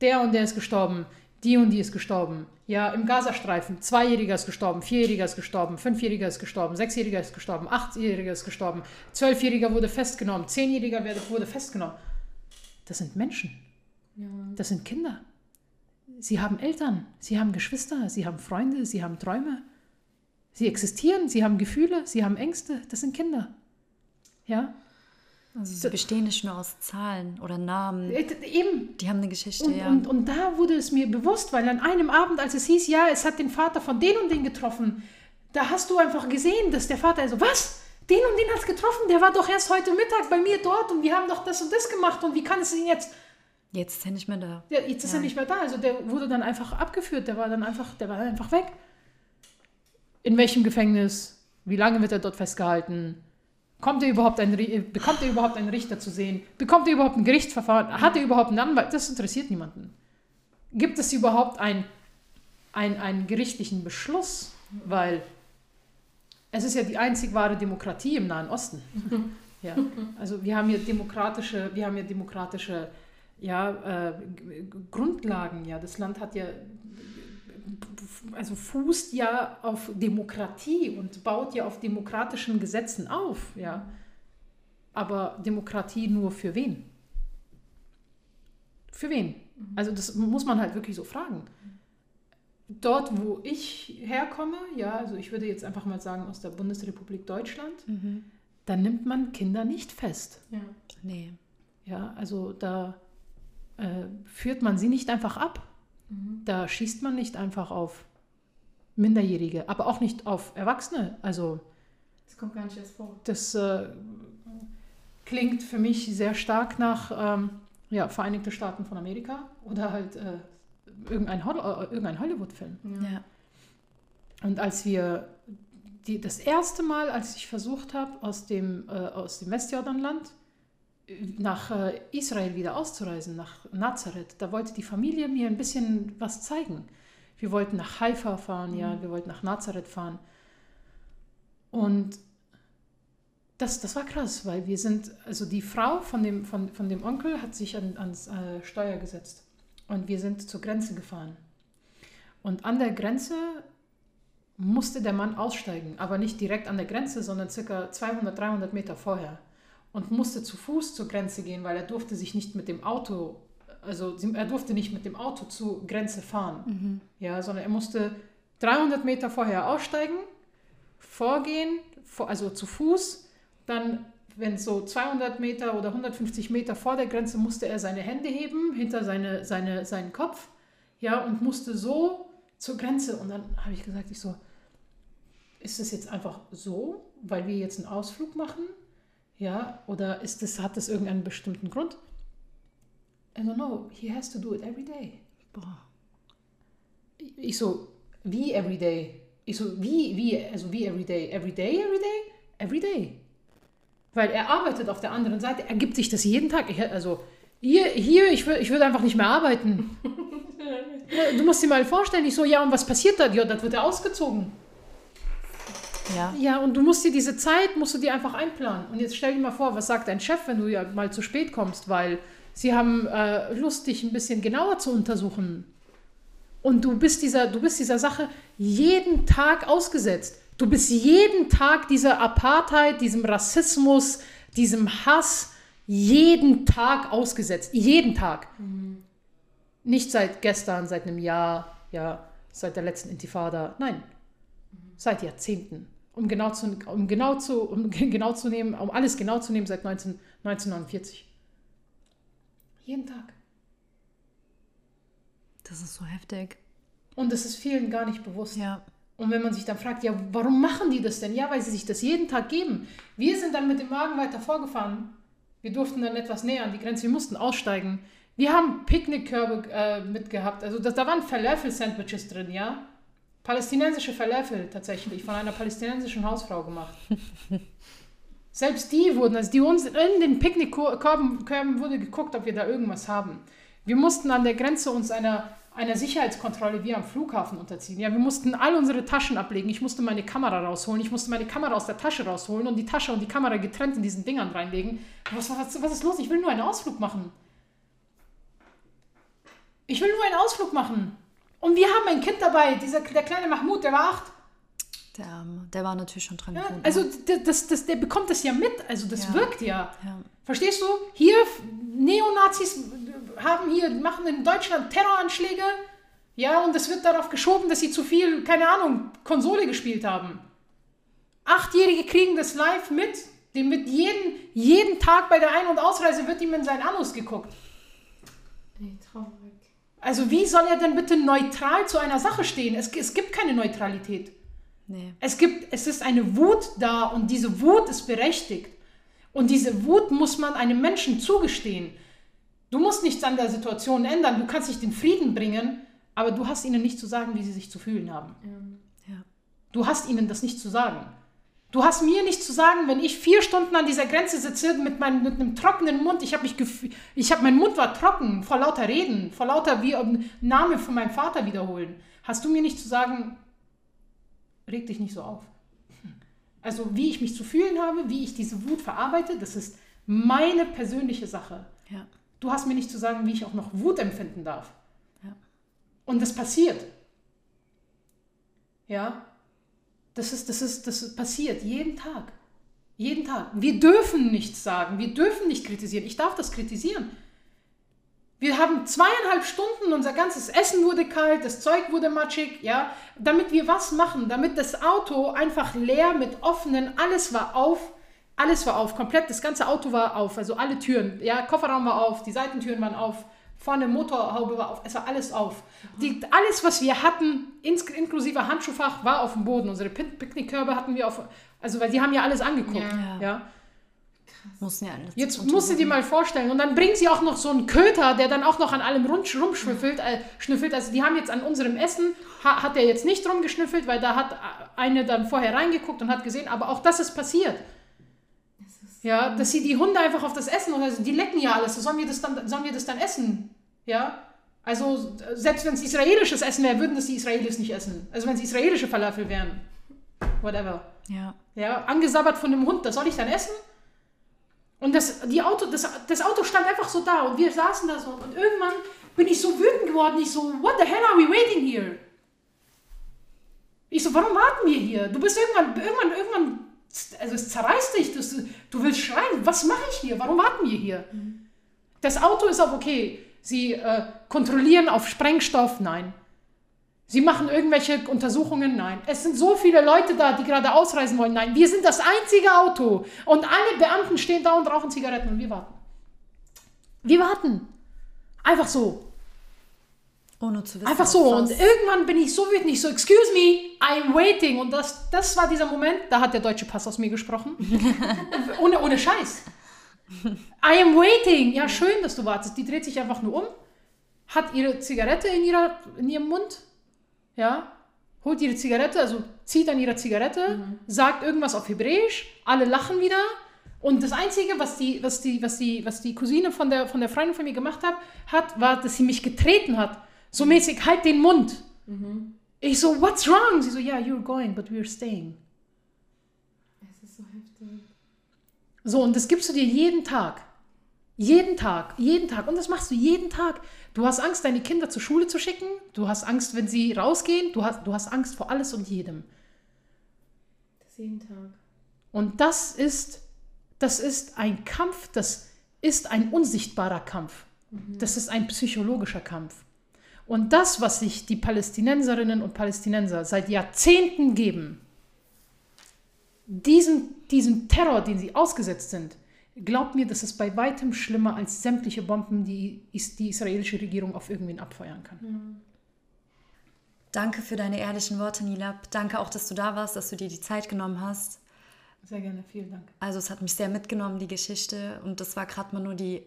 der und der ist gestorben, die und die ist gestorben. Ja, im Gazastreifen, Zweijähriger ist gestorben, Vierjähriger ist gestorben, Fünfjähriger ist gestorben, Sechsjähriger ist gestorben, Achtjähriger ist gestorben, Zwölfjähriger wurde festgenommen, Zehnjähriger wurde festgenommen. Das sind Menschen. Ja. Das sind Kinder. Sie haben Eltern, sie haben Geschwister, sie haben Freunde, sie haben Träume. Sie existieren, sie haben Gefühle, sie haben Ängste. Das sind Kinder. Ja? Also sie bestehen nicht nur aus Zahlen oder Namen. Äh, Eben. Die haben eine Geschichte, Und, ja. und, und da wurde es mir bewusst, weil an einem Abend, als es hieß, ja, es hat den Vater von den und den getroffen, da hast du einfach gesehen, dass der Vater so, was? Den und den hat es getroffen, der war doch erst heute Mittag bei mir dort und wir haben doch das und das gemacht und wie kann es ihn jetzt? Jetzt ist er nicht mehr da. Ja, jetzt ist er nicht mehr da. Also der wurde dann einfach abgeführt, der war dann einfach, der war dann einfach weg. In welchem Gefängnis? Wie lange wird er dort festgehalten? Kommt er überhaupt ein, Ri- bekommt er überhaupt einen Richter zu sehen? Bekommt er überhaupt ein Gerichtsverfahren? Hat er überhaupt einen Anwalt? Das interessiert niemanden. Gibt es überhaupt ein, ein, einen gerichtlichen Beschluss? Weil es ist ja die einzig wahre Demokratie im Nahen Osten. Ja, also wir haben hier demokratische, wir haben hier demokratische ja, äh, Grundlagen. Ja, das Land hat ja also fußt ja auf Demokratie und baut ja auf demokratischen Gesetzen auf, ja. Aber Demokratie nur für wen? Für wen? Also das muss man halt wirklich so fragen. Dort, wo ich herkomme, ja, also ich würde jetzt einfach mal sagen aus der Bundesrepublik Deutschland, da nimmt man Kinder nicht fest. Ja. Nee. Ja, also da äh, führt man sie nicht einfach ab. Da schießt man nicht einfach auf Minderjährige, aber auch nicht auf Erwachsene. Also Das kommt gar nicht erst vor. das äh, klingt für mich sehr stark nach ähm, ja, Vereinigte Staaten von Amerika oder halt äh, irgendein, Hol äh, irgendein Hollywood-Film. Ja. Ja. Und als wir die, das erste Mal, als ich versucht habe, aus dem, äh, aus dem Westjordanland nach äh, Israel wieder auszureisen, nach Nazareth, da wollte die Familie mir ein bisschen was zeigen. Wir wollten nach Haifa fahren, ja, wir wollten nach Nazareth fahren. Und das, das war krass, weil wir sind, also die Frau von dem, von, von dem Onkel hat sich an, ans äh, Steuer gesetzt und wir sind zur Grenze gefahren. Und an der Grenze musste der Mann aussteigen, aber nicht direkt an der Grenze, sondern circa 200, 300 Meter vorher und musste zu Fuß zur Grenze gehen, weil er durfte sich nicht mit dem Auto, also er durfte nicht mit dem Auto zur Grenze fahren, ja, sondern er musste 300 Meter vorher aussteigen, vorgehen, vor, also zu Fuß, dann wenn so 200 Meter oder 150 Meter vor der Grenze musste er seine Hände heben hinter seine, seine, seinen Kopf, ja, und musste so zur Grenze. Und dann habe ich gesagt, ich so, ist das jetzt einfach so, weil wir jetzt einen Ausflug machen? Ja, oder ist das, hat das irgendeinen bestimmten Grund? I don't know, he has to do it every day. Boah. Ich so, wie every day? Ich so, wie, wie, also wie every day? Every day, every day? Every day. Weil er arbeitet auf der anderen Seite, er gibt sich das jeden Tag. Ich, also hier, hier ich, wür, ich würde einfach nicht mehr arbeiten. Du musst dir mal vorstellen, ich so, ja, und was passiert da? Ja, das wird er ausgezogen. Ja. Ja, und du musst dir diese Zeit, musst du dir einfach einplanen. Und jetzt stell dir mal vor, was sagt dein Chef, wenn du ja mal zu spät kommst, weil sie haben äh, Lust, dich ein bisschen genauer zu untersuchen. Und du bist dieser, du bist dieser Sache jeden Tag ausgesetzt. Du bist jeden Tag dieser Apartheid, diesem Rassismus, diesem Hass, jeden Tag ausgesetzt. Jeden Tag. Nicht seit gestern, seit einem Jahr, ja, seit der letzten Intifada. Nein, seit Jahrzehnten. Um genau zu, um genau zu, um genau zu nehmen, um alles genau zu nehmen, seit 19, 1949. Jeden Tag. Das ist so heftig. Und das ist vielen gar nicht bewusst. Ja. Und wenn man sich dann fragt, ja, warum machen die das denn? Ja, weil sie sich das jeden Tag geben. Wir sind dann mit dem Wagen weiter vorgefahren. Wir durften dann etwas näher an die Grenze. Wir mussten aussteigen. Wir haben Picknickkörbe äh, mitgehabt. Also das, da waren Falafel-Sandwiches drin, ja. Palästinensische Falafel tatsächlich, von einer palästinensischen Hausfrau gemacht. Selbst die wurden, also die uns in den Picknickkörben Körben wurde geguckt, ob wir da irgendwas haben. Wir mussten an der Grenze uns einer, einer Sicherheitskontrolle wie am Flughafen unterziehen. Ja, wir mussten all unsere Taschen ablegen. Ich musste meine Kamera rausholen. Ich musste meine Kamera aus der Tasche rausholen und die Tasche und die Kamera getrennt in diesen Dingern reinlegen. Was, was, was ist los? Ich will nur einen Ausflug machen. Ich will nur einen Ausflug machen. Und wir haben ein Kind dabei, dieser, der kleine Mahmoud, der war acht. Der der war natürlich schon dran Ja, gewohnt. also das, das, das, der bekommt das ja mit, also das Ja. wirkt ja. Ja. Verstehst du? Hier, Neonazis haben hier, machen in Deutschland Terroranschläge, ja, und es wird darauf geschoben, dass sie zu viel, keine Ahnung, Konsole gespielt haben. Achtjährige kriegen das live mit, dem mit jeden, jeden Tag bei der Ein- und Ausreise wird ihm in sein Anus geguckt. Ey, traurig. Also wie soll er denn bitte neutral zu einer Sache stehen? Es, es gibt keine Neutralität. Nee. Es gibt, es ist eine Wut da und diese Wut ist berechtigt. Und diese Wut muss man einem Menschen zugestehen. Du musst nichts an der Situation ändern, du kannst nicht den Frieden bringen, aber du hast ihnen nicht zu sagen, wie sie sich zu fühlen haben. Ja. Du hast ihnen das nicht zu sagen. Du hast mir nicht zu sagen, wenn ich vier Stunden an dieser Grenze sitze mit, meinem, mit einem trockenen Mund, ich habe mich ich habe mein Mund war trocken vor lauter Reden, vor lauter wie einen Namen von meinem Vater wiederholen. Hast du mir nicht zu sagen, reg dich nicht so auf. Also wie ich mich zu fühlen habe, wie ich diese Wut verarbeite, das ist meine persönliche Sache. Ja. Du hast mir nicht zu sagen, wie ich auch noch Wut empfinden darf. Ja. Und das passiert. Ja. Das ist, das ist, das passiert jeden Tag. Jeden Tag. Wir dürfen nichts sagen. Wir dürfen nicht kritisieren. Ich darf das kritisieren. Wir haben zweieinhalb Stunden, unser ganzes Essen wurde kalt, das Zeug wurde matschig, ja, damit wir was machen, damit das Auto einfach leer mit offenen, alles war auf, alles war auf, komplett, das ganze Auto war auf, also alle Türen, ja, Kofferraum war auf, die Seitentüren waren auf, vorne Motorhaube war auf, es war alles auf. Die, alles, was wir hatten, ins, inklusive Handschuhfach, war auf dem Boden. Unsere Pick- Picknickkörbe hatten wir auf, also weil die haben ja alles angeguckt, Ja. ja. Mussten ja alles Jetzt musst du dir mal vorstellen. Und dann bringen sie auch noch so einen Köter, der dann auch noch an allem rumschnüffelt. Äh, schnüffelt. Also die haben jetzt an unserem Essen, ha, hat er jetzt nicht rumgeschnüffelt, weil da hat eine dann vorher reingeguckt und hat gesehen, aber auch das ist passiert. Ja, dass sie die Hunde einfach auf das Essen, oder also die lecken ja alles, sollen wir das dann, sollen wir das dann essen? Ja, also selbst wenn es israelisches Essen wäre, würden das die Israelis nicht essen. Also wenn es israelische Falafel wären. whatever. Ja. Ja, angesabbert von einem Hund, das soll ich dann essen? Und das, die Auto, das, das Auto stand einfach so da und wir saßen da so und irgendwann bin ich so wütend geworden. Ich so, what the hell are we waiting here? Ich so, warum warten wir hier? Du bist irgendwann, irgendwann, irgendwann, also es zerreißt dich, das, du willst schreien. Was mache ich hier? Warum warten wir hier? Das Auto ist auch okay. Sie äh, kontrollieren auf Sprengstoff? Nein. Sie machen irgendwelche Untersuchungen? Nein. Es sind so viele Leute da, die gerade ausreisen wollen? Nein. Wir sind das einzige Auto. Und alle Beamten stehen da und rauchen Zigaretten und wir warten. Wir warten. Einfach so. Ohne zu wissen. Einfach so. Und irgendwann bin ich so wütend. Ich so, excuse me, I'm waiting. Und das, das war dieser Moment, da hat der deutsche Pass aus mir gesprochen. ohne, ohne Scheiß. I am waiting. Ja, schön, dass du wartest. Die dreht sich einfach nur um, hat ihre Zigarette in, ihrer, in ihrem Mund, ja, holt ihre Zigarette, also zieht an ihrer Zigarette, sagt irgendwas auf Hebräisch, alle lachen wieder. Und das Einzige, was die, was die, was die, was die Cousine von der, von der Freundin von mir gemacht hat, hat, war, dass sie mich getreten hat. So mäßig, halt den Mund. Ich so, what's wrong? Sie so, yeah, you're going, but we're staying. Es ist so heftig. So, und das gibst du dir jeden Tag. Jeden Tag, jeden Tag. Und das machst du jeden Tag. Du hast Angst, deine Kinder zur Schule zu schicken. Du hast Angst, wenn sie rausgehen. Du hast, du hast Angst vor alles und jedem. Das jeden Tag. Und das ist, das ist ein Kampf, das ist ein unsichtbarer Kampf. Das ist ein psychologischer Kampf. Und das, was sich die Palästinenserinnen und Palästinenser seit Jahrzehnten geben, diesen, diesen Terror, den sie ausgesetzt sind, glaubt mir, das ist bei weitem schlimmer als sämtliche Bomben, die die israelische Regierung auf irgendwen abfeuern kann. Danke für deine ehrlichen Worte, Nilab. Danke auch, dass du da warst, dass du dir die Zeit genommen hast. Sehr gerne, vielen Dank. Also es hat mich sehr mitgenommen, die Geschichte. Und das war gerade mal nur die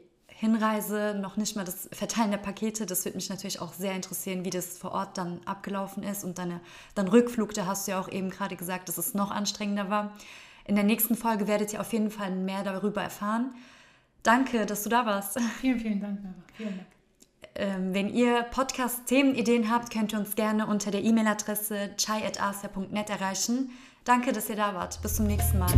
Hinreise, noch nicht mal das Verteilen der Pakete. Das würde mich natürlich auch sehr interessieren, wie das vor Ort dann abgelaufen ist. Und deine, dein Rückflug, da hast du ja auch eben gerade gesagt, dass es noch anstrengender war. In der nächsten Folge werdet ihr auf jeden Fall mehr darüber erfahren. Danke, dass du da warst. Vielen, vielen Dank. Vielen Dank. Ähm, wenn ihr Podcast-Themenideen habt, könnt ihr uns gerne unter der E-Mail-Adresse chai.asia.net erreichen. Danke, dass ihr da wart. Bis zum nächsten Mal.